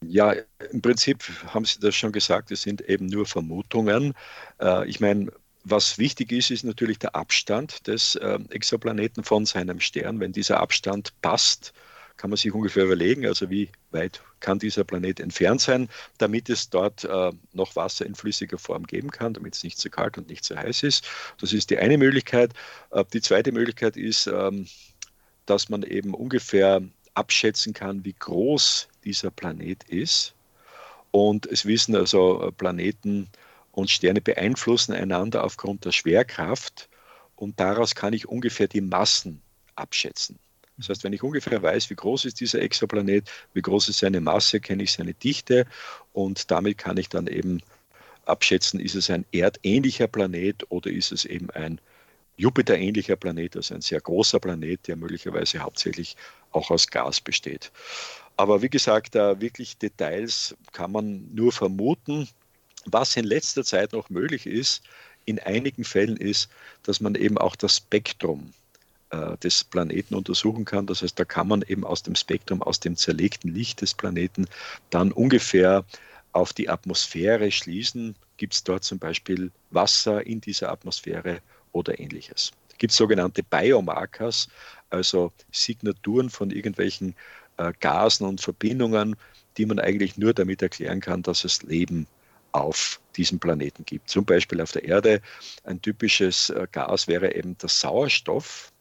Ja, im Prinzip haben Sie das schon gesagt, es sind eben nur Vermutungen. Äh, ich meine, was wichtig ist, ist natürlich der Abstand des äh, Exoplaneten von seinem Stern. Wenn dieser Abstand passt, kann man sich ungefähr überlegen, also wie weit kann dieser Planet entfernt sein, damit es dort äh, noch Wasser in flüssiger Form geben kann, damit es nicht zu kalt und nicht zu heiß ist. Das ist die eine Möglichkeit. Äh, die zweite Möglichkeit ist, ähm, dass man eben ungefähr abschätzen kann, wie groß dieser Planet ist. Und es wissen also äh, Planeten und Sterne beeinflussen einander aufgrund der Schwerkraft und daraus kann ich ungefähr die Massen abschätzen. Das heißt, wenn ich ungefähr weiß, wie groß ist dieser Exoplanet, wie groß ist seine Masse, kenne ich seine Dichte und damit kann ich dann eben abschätzen, ist es ein erdähnlicher Planet oder ist es eben ein Jupiter-ähnlicher Planet, also ein sehr großer Planet, der möglicherweise hauptsächlich auch aus Gas besteht. Aber wie gesagt, wirklich Details kann man nur vermuten. Was in letzter Zeit noch möglich ist, in einigen Fällen ist, dass man eben auch das Spektrum äh, des Planeten untersuchen kann. Das heißt, da kann man eben aus dem Spektrum, aus dem zerlegten Licht des Planeten dann ungefähr auf die Atmosphäre schließen. Gibt es dort zum Beispiel Wasser in dieser Atmosphäre oder ähnliches? Es gibt sogenannte Biomarkers, also Signaturen von irgendwelchen äh, Gasen und Verbindungen, die man eigentlich nur damit erklären kann, dass es Leben auf diesem Planeten gibt. Zum Beispiel auf der Erde ein typisches äh, Gas wäre eben der Sauerstoff.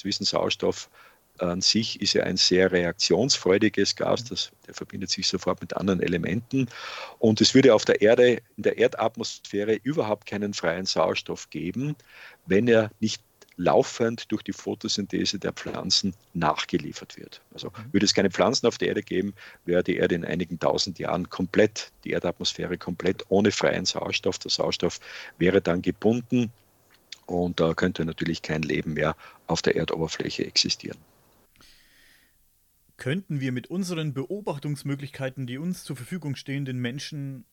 Sie wissen, Sauerstoff an sich ist ja ein sehr reaktionsfreudiges Gas, das, der verbindet sich sofort mit anderen Elementen. Und es würde auf der Erde, in der Erdatmosphäre überhaupt keinen freien Sauerstoff geben, wenn er nicht laufend durch die Photosynthese der Pflanzen nachgeliefert wird. Also mhm. würde es keine Pflanzen auf der Erde geben, wäre die Erde in einigen tausend Jahren komplett, die Erdatmosphäre komplett ohne freien Sauerstoff. Der Sauerstoff wäre dann gebunden und da könnte natürlich kein Leben mehr auf der Erdoberfläche existieren. Könnten wir mit unseren Beobachtungsmöglichkeiten, die uns zur Verfügung stehen, den Menschen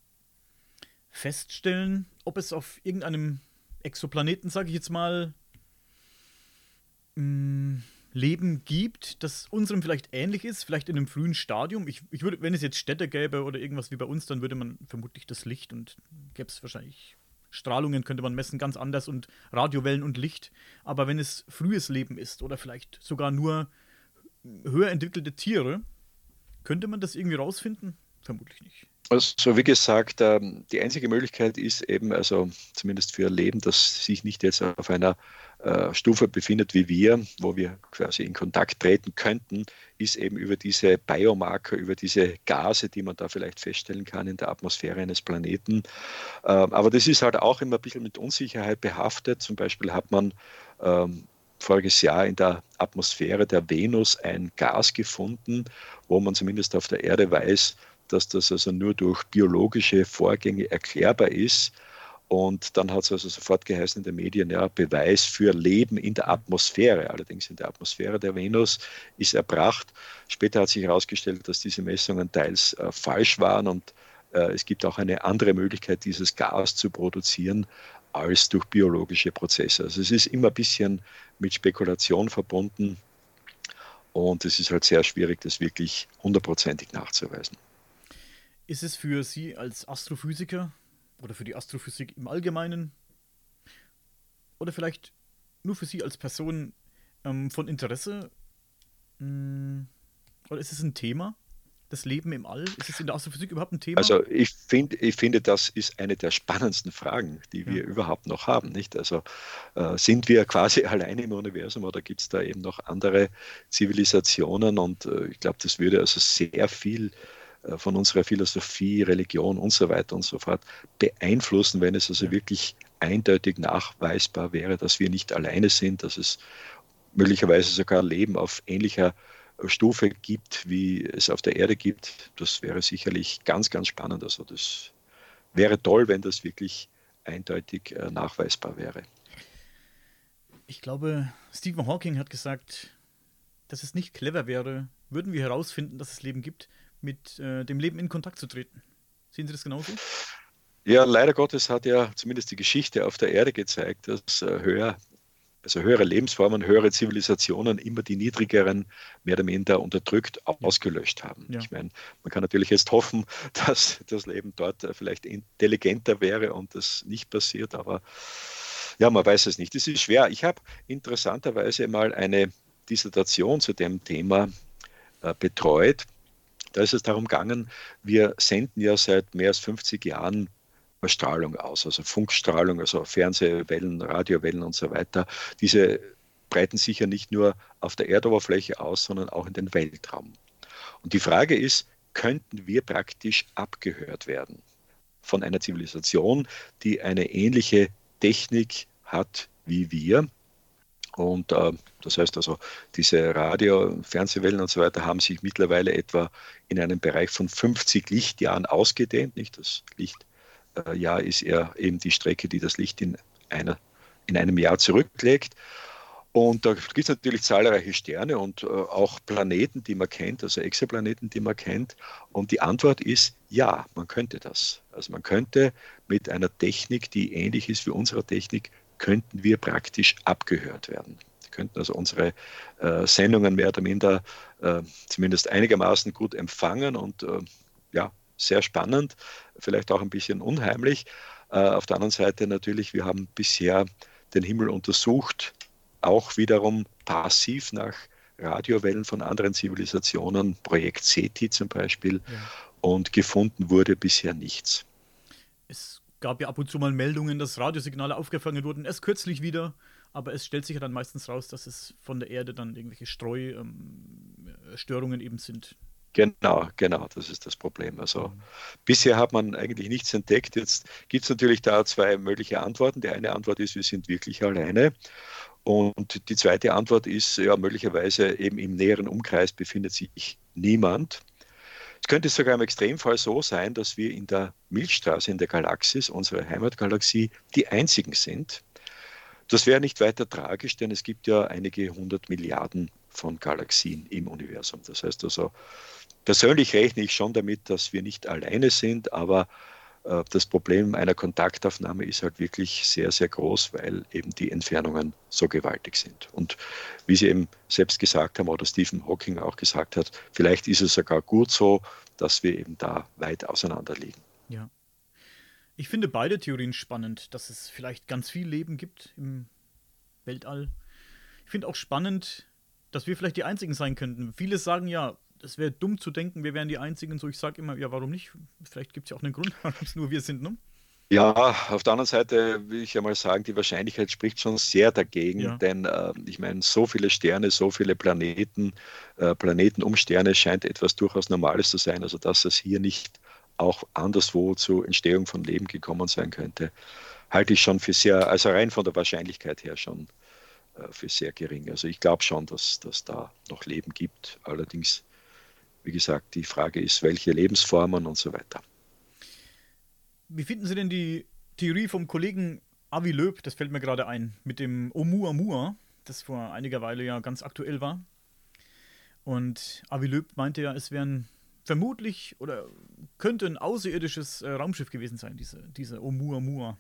feststellen, ob es auf irgendeinem Exoplaneten, sage ich jetzt mal, mm, Leben gibt, das unserem vielleicht ähnlich ist, vielleicht in einem frühen Stadium. Ich, ich würde, wenn es jetzt Städte gäbe oder irgendwas wie bei uns, dann würde man vermutlich das Licht und gäbe es wahrscheinlich Strahlungen könnte man messen, ganz anders und Radiowellen und Licht. Aber wenn es frühes Leben ist oder vielleicht sogar nur höher entwickelte Tiere, könnte man das irgendwie rausfinden? Vermutlich nicht. Also wie gesagt, ähm, die einzige Möglichkeit ist eben, also zumindest für Leben, das sich nicht jetzt auf einer äh, Stufe befindet wie wir, wo wir quasi in Kontakt treten könnten, ist eben über diese Biomarker, über diese Gase, die man da vielleicht feststellen kann in der Atmosphäre eines Planeten. Ähm, aber das ist halt auch immer ein bisschen mit Unsicherheit behaftet. Zum Beispiel hat man ähm, voriges Jahr in der Atmosphäre der Venus ein Gas gefunden, wo man zumindest auf der Erde weiß, dass das also nur durch biologische Vorgänge erklärbar ist. Und dann hat es also sofort geheißen in den Medien, ja, Beweis für Leben in der Atmosphäre, allerdings in der Atmosphäre der Venus, ist erbracht. Später hat sich herausgestellt, dass diese Messungen teils äh, falsch waren und äh, es gibt auch eine andere Möglichkeit, dieses Gas zu produzieren als durch biologische Prozesse. Also es ist immer ein bisschen mit Spekulation verbunden und es ist halt sehr schwierig, das wirklich hundertprozentig nachzuweisen. Ist es für Sie als Astrophysiker oder für die Astrophysik im Allgemeinen oder vielleicht nur für Sie als Person ähm, von Interesse? Hm, oder ist es ein Thema? Das Leben im All? Ist es in der Astrophysik überhaupt ein Thema? Also ich, find, ich finde, das ist eine der spannendsten Fragen, die wir ja. überhaupt noch haben. Nicht? Also äh, sind wir quasi alleine im Universum oder gibt es da eben noch andere Zivilisationen? Und äh, ich glaube, das würde also sehr viel von unserer Philosophie, Religion und so weiter und so fort beeinflussen, wenn es also wirklich eindeutig nachweisbar wäre, dass wir nicht alleine sind, dass es möglicherweise sogar Leben auf ähnlicher Stufe gibt, wie es auf der Erde gibt. Das wäre sicherlich ganz, ganz spannend. Also das wäre toll, wenn das wirklich eindeutig äh, nachweisbar wäre. Ich glaube, Stephen Hawking hat gesagt, dass es nicht clever wäre, würden wir herausfinden, dass es Leben gibt, mit äh, dem Leben in Kontakt zu treten. Sehen Sie das genauso? Ja, leider Gottes hat ja zumindest die Geschichte auf der Erde gezeigt, dass äh, höher also höhere Lebensformen, höhere Zivilisationen immer die niedrigeren mehr oder minder unterdrückt ausgelöscht haben. Ja. Ich meine, man kann natürlich jetzt hoffen, dass das Leben dort vielleicht intelligenter wäre und das nicht passiert, aber ja, man weiß es nicht. Es ist schwer. Ich habe interessanterweise mal eine Dissertation zu dem Thema äh, betreut. Da ist es darum gegangen, wir senden ja seit mehr als 50 Jahren Strahlung aus, also Funkstrahlung, also Fernsehwellen, Radiowellen und so weiter. Diese breiten sich ja nicht nur auf der Erdoberfläche aus, sondern auch in den Weltraum. Und die Frage ist, könnten wir praktisch abgehört werden von einer Zivilisation, die eine ähnliche Technik hat wie wir? Und äh, das heißt also, diese Radio-, Fernsehwellen und so weiter haben sich mittlerweile etwa in einem Bereich von 50 Lichtjahren ausgedehnt. Nicht das Licht äh, ist er eben die Strecke, die das Licht in, einer, in einem Jahr zurücklegt. Und da gibt es natürlich zahlreiche Sterne und äh, auch Planeten, die man kennt, also Exoplaneten, die man kennt. Und die Antwort ist ja, man könnte das. Also man könnte mit einer Technik, die ähnlich ist wie unsere Technik, könnten wir praktisch abgehört werden. Wir könnten also unsere äh, Sendungen mehr oder minder äh, zumindest einigermaßen gut empfangen und äh, ja, sehr spannend, vielleicht auch ein bisschen unheimlich. Äh, auf der anderen Seite natürlich, wir haben bisher den Himmel untersucht, auch wiederum passiv nach Radiowellen von anderen Zivilisationen, Projekt SETI zum Beispiel, ja. und gefunden wurde bisher nichts. Es gab ja ab und zu mal Meldungen, dass Radiosignale aufgefangen wurden, erst kürzlich wieder, aber es stellt sich ja dann meistens raus, dass es von der Erde dann irgendwelche Streustörungen ähm, eben sind. Genau, genau, das ist das Problem. Also mhm. bisher hat man eigentlich nichts entdeckt. Jetzt gibt es natürlich da zwei mögliche Antworten. Die eine Antwort ist, wir sind wirklich alleine. Und die zweite Antwort ist, ja, möglicherweise eben im näheren Umkreis befindet sich niemand. Es könnte sogar im Extremfall so sein, dass wir in der Milchstraße, in der Galaxis, unserer Heimatgalaxie, die einzigen sind. Das wäre nicht weiter tragisch, denn es gibt ja einige hundert Milliarden von Galaxien im Universum. Das heißt also, Persönlich rechne ich schon damit, dass wir nicht alleine sind, aber das Problem einer Kontaktaufnahme ist halt wirklich sehr, sehr groß, weil eben die Entfernungen so gewaltig sind. Und wie Sie eben selbst gesagt haben oder Stephen Hawking auch gesagt hat, vielleicht ist es sogar gut so, dass wir eben da weit auseinander liegen. Ja. Ich finde beide Theorien spannend, dass es vielleicht ganz viel Leben gibt im Weltall. Ich finde auch spannend, dass wir vielleicht die Einzigen sein könnten. Viele sagen ja, es wäre dumm zu denken, wir wären die Einzigen. So, ich sage immer, ja, warum nicht? Vielleicht gibt es ja auch einen Grund, warum es nur wir sind, ne? Ja, auf der anderen Seite will ich ja mal sagen, die Wahrscheinlichkeit spricht schon sehr dagegen, ja. denn äh, ich meine, so viele Sterne, so viele Planeten, äh, Planeten um Sterne scheint etwas durchaus Normales zu sein. Also, dass es hier nicht auch anderswo zur Entstehung von Leben gekommen sein könnte, halte ich schon für sehr, also rein von der Wahrscheinlichkeit her schon äh, für sehr gering. Also, ich glaube schon, dass, dass da noch Leben gibt. Allerdings wie gesagt, die Frage ist, welche Lebensformen und so weiter. Wie finden Sie denn die Theorie vom Kollegen Avi Löb, das fällt mir gerade ein, mit dem Oumuamua, das vor einiger Weile ja ganz aktuell war. Und Avi Löb meinte ja, es wären vermutlich oder könnte ein außerirdisches äh, Raumschiff gewesen sein, diese, diese Oumuamua.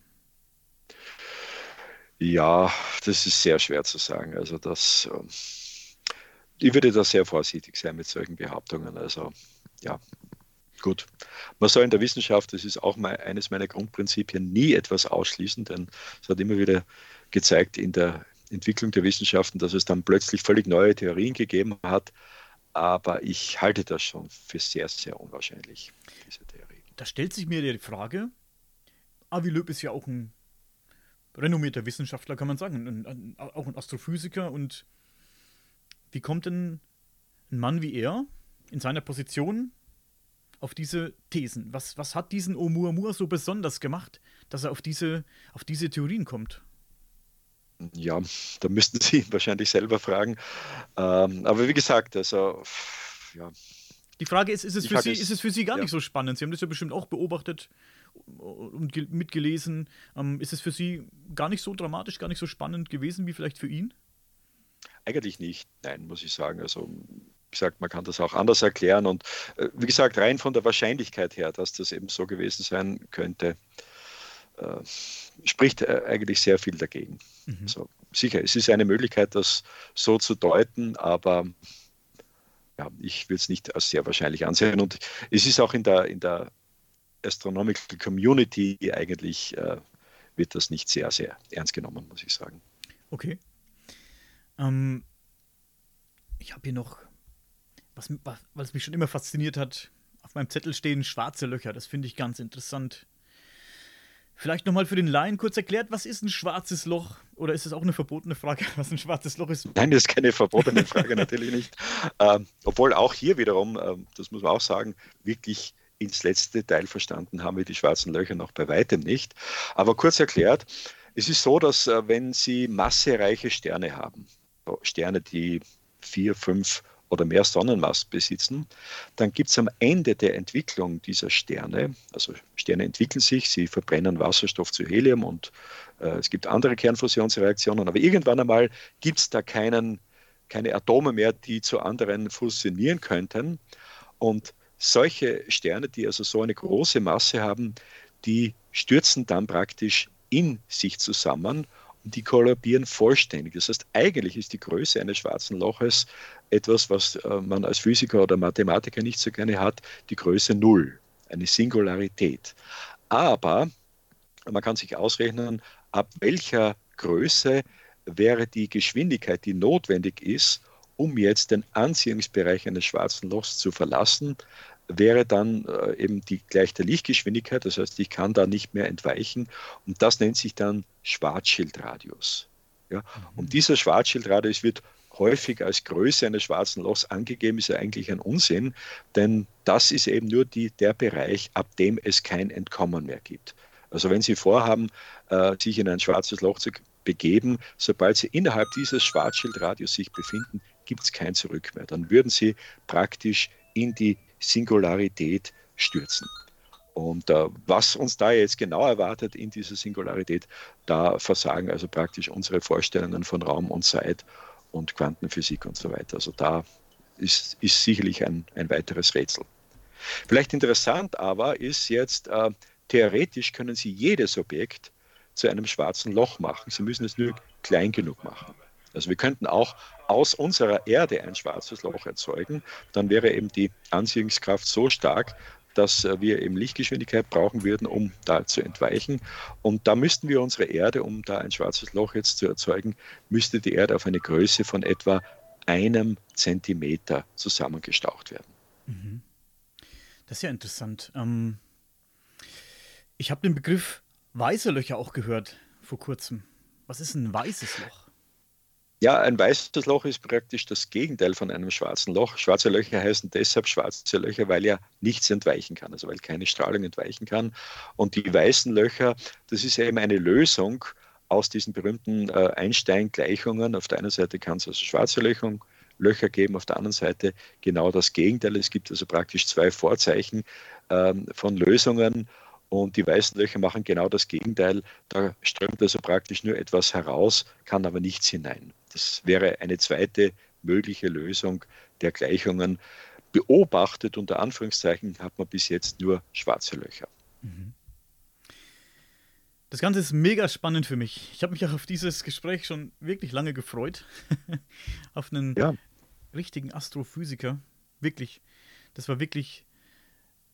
Ja, das ist sehr schwer zu sagen. Also das. Ähm ich würde da sehr vorsichtig sein mit solchen Behauptungen. Also, ja. Gut, man soll in der Wissenschaft, das ist auch mal eines meiner Grundprinzipien, nie etwas ausschließen, denn es hat immer wieder gezeigt in der Entwicklung der Wissenschaften, dass es dann plötzlich völlig neue Theorien gegeben hat. Aber ich halte das schon für sehr, sehr unwahrscheinlich, diese Theorie. Da stellt sich mir die Frage, Avi Löb ist ja auch ein renommierter Wissenschaftler, kann man sagen, ein, auch ein Astrophysiker. Und wie kommt denn ein Mann wie er in seiner Position auf diese Thesen? Was, was hat diesen Oumuamua so besonders gemacht, dass er auf diese, auf diese Theorien kommt? Ja, da müssten Sie ihn wahrscheinlich selber fragen. Ähm, aber wie gesagt, also ja. Die Frage ist, ist es, für Sie, ist es für Sie gar ja. nicht so spannend? Sie haben das ja bestimmt auch beobachtet und mitgelesen. Ähm, ist es für Sie gar nicht so dramatisch, gar nicht so spannend gewesen wie vielleicht für ihn? Eigentlich nicht, nein, muss ich sagen. Also wie gesagt, man kann das auch anders erklären. Und äh, wie gesagt, rein von der Wahrscheinlichkeit her, dass das eben so gewesen sein könnte, äh, spricht äh, eigentlich sehr viel dagegen. Mhm. So, sicher, es ist eine Möglichkeit, das so zu deuten, aber ja, ich will es nicht als sehr wahrscheinlich ansehen. Und es ist auch in der, in der Astronomical Community eigentlich, äh, wird das nicht sehr, sehr ernst genommen, muss ich sagen. Okay. Ähm, ich habe hier noch, was, was mich schon immer fasziniert hat, auf meinem Zettel stehen schwarze Löcher. Das finde ich ganz interessant. Vielleicht nochmal für den Laien kurz erklärt, was ist ein schwarzes Loch? Oder ist es auch eine verbotene Frage, was ein schwarzes Loch ist? Nein, das ist keine verbotene Frage, natürlich nicht. Ähm, obwohl auch hier wiederum, ähm, das muss man auch sagen, wirklich ins letzte Detail verstanden haben wir die schwarzen Löcher noch bei weitem nicht. Aber kurz erklärt, es ist so, dass äh, wenn Sie massereiche Sterne haben, Sterne, die vier, fünf oder mehr Sonnenmass besitzen, dann gibt es am Ende der Entwicklung dieser Sterne, also Sterne entwickeln sich, sie verbrennen Wasserstoff zu Helium und äh, es gibt andere Kernfusionsreaktionen, aber irgendwann einmal gibt es da keinen, keine Atome mehr, die zu anderen fusionieren könnten. Und solche Sterne, die also so eine große Masse haben, die stürzen dann praktisch in sich zusammen die kollabieren vollständig. Das heißt, eigentlich ist die Größe eines schwarzen Loches etwas, was äh, man als Physiker oder Mathematiker nicht so gerne hat, die Größe Null, eine Singularität. Aber man kann sich ausrechnen, ab welcher Größe wäre die Geschwindigkeit, die notwendig ist, um jetzt den Anziehungsbereich eines schwarzen Lochs zu verlassen, wäre dann äh, eben die gleich der Lichtgeschwindigkeit. Das heißt, ich kann da nicht mehr entweichen. Und das nennt sich dann Schwarzschildradius. Ja? Und mhm. dieser Schwarzschildradius wird häufig als Größe eines schwarzen Lochs angegeben, ist ja eigentlich ein Unsinn, denn das ist eben nur die, der Bereich, ab dem es kein Entkommen mehr gibt. Also wenn Sie vorhaben, äh, sich in ein schwarzes Loch zu begeben, sobald Sie innerhalb dieses Schwarzschildradius sich befinden, gibt es kein Zurück mehr. Dann würden Sie praktisch in die Singularität stürzen. Und äh, was uns da jetzt genau erwartet in dieser Singularität, da versagen also praktisch unsere Vorstellungen von Raum und Zeit und Quantenphysik und so weiter. Also da ist, ist sicherlich ein, ein weiteres Rätsel. Vielleicht interessant aber ist jetzt, äh, theoretisch können Sie jedes Objekt zu einem schwarzen Loch machen. Sie müssen es nur klein genug machen. Also wir könnten auch aus unserer Erde ein schwarzes Loch erzeugen. Dann wäre eben die Anziehungskraft so stark, dass äh, wir eben Lichtgeschwindigkeit brauchen würden, um da zu entweichen. Und da müssten wir unsere Erde, um da ein schwarzes Loch jetzt zu erzeugen, müsste die Erde auf eine Größe von etwa einem Zentimeter zusammengestaucht werden. Mhm. Das ist ja interessant. Ähm, ich habe den Begriff weiße Löcher auch gehört vor kurzem. Was ist ein weißes Loch? Ja, ein weißes Loch ist praktisch das Gegenteil von einem schwarzen Loch. Schwarze Löcher heißen deshalb schwarze Löcher, weil ja nichts entweichen kann, also weil keine Strahlung entweichen kann. Und die weißen Löcher, das ist eben eine Lösung aus diesen berühmten äh, Einstein-Gleichungen. Auf der einen Seite kann es also schwarze Löcher, Löcher geben, auf der anderen Seite genau das Gegenteil. Es gibt also praktisch zwei Vorzeichen ähm, von Lösungen und die weißen Löcher machen genau das Gegenteil. Da strömt also praktisch nur etwas heraus, kann aber nichts hinein. Das wäre eine zweite mögliche Lösung der Gleichungen. Beobachtet unter Anführungszeichen hat man bis jetzt nur schwarze Löcher. Mhm. Das Ganze ist mega spannend für mich. Ich habe mich auch auf dieses Gespräch schon wirklich lange gefreut. auf einen ja. richtigen Astrophysiker. Wirklich. Das war wirklich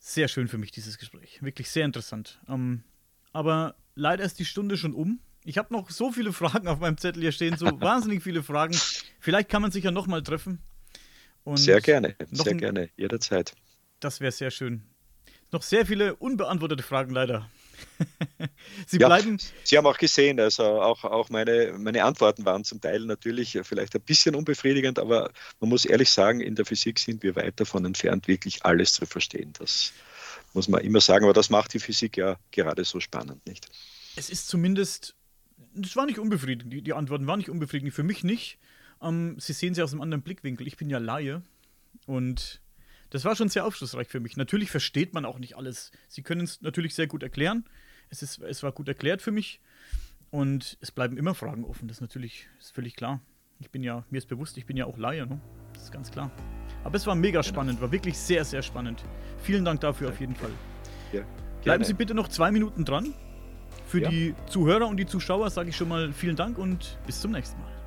sehr schön für mich, dieses Gespräch. Wirklich sehr interessant. Ähm, aber leider ist die Stunde schon um. Ich habe noch so viele Fragen auf meinem Zettel hier stehen, so wahnsinnig viele Fragen. Vielleicht kann man sich ja nochmal treffen. Und sehr gerne, sehr gerne, jederzeit. Das wäre sehr schön. Noch sehr viele unbeantwortete Fragen leider. Sie ja, bleiben. Sie haben auch gesehen, also auch, auch meine, meine Antworten waren zum Teil natürlich vielleicht ein bisschen unbefriedigend, aber man muss ehrlich sagen, in der Physik sind wir weit davon entfernt, wirklich alles zu verstehen. Das muss man immer sagen, aber das macht die Physik ja gerade so spannend, nicht? Es ist zumindest, es war nicht unbefriedigend, die, die Antworten waren nicht unbefriedigend, für mich nicht. Ähm, Sie sehen sie aus einem anderen Blickwinkel. Ich bin ja Laie und das war schon sehr aufschlussreich für mich. Natürlich versteht man auch nicht alles. Sie können es natürlich sehr gut erklären. Es, ist, es war gut erklärt für mich. Und es bleiben immer Fragen offen. Das ist natürlich ist völlig klar. Ich bin ja, mir ist bewusst, ich bin ja auch Laie, ne? Das ist ganz klar. Aber es war mega spannend, war wirklich sehr, sehr spannend. Vielen Dank dafür auf jeden Fall. Ja, Bleiben Sie bitte noch zwei Minuten dran. Für ja. die Zuhörer und die Zuschauer sage ich schon mal vielen Dank und bis zum nächsten Mal.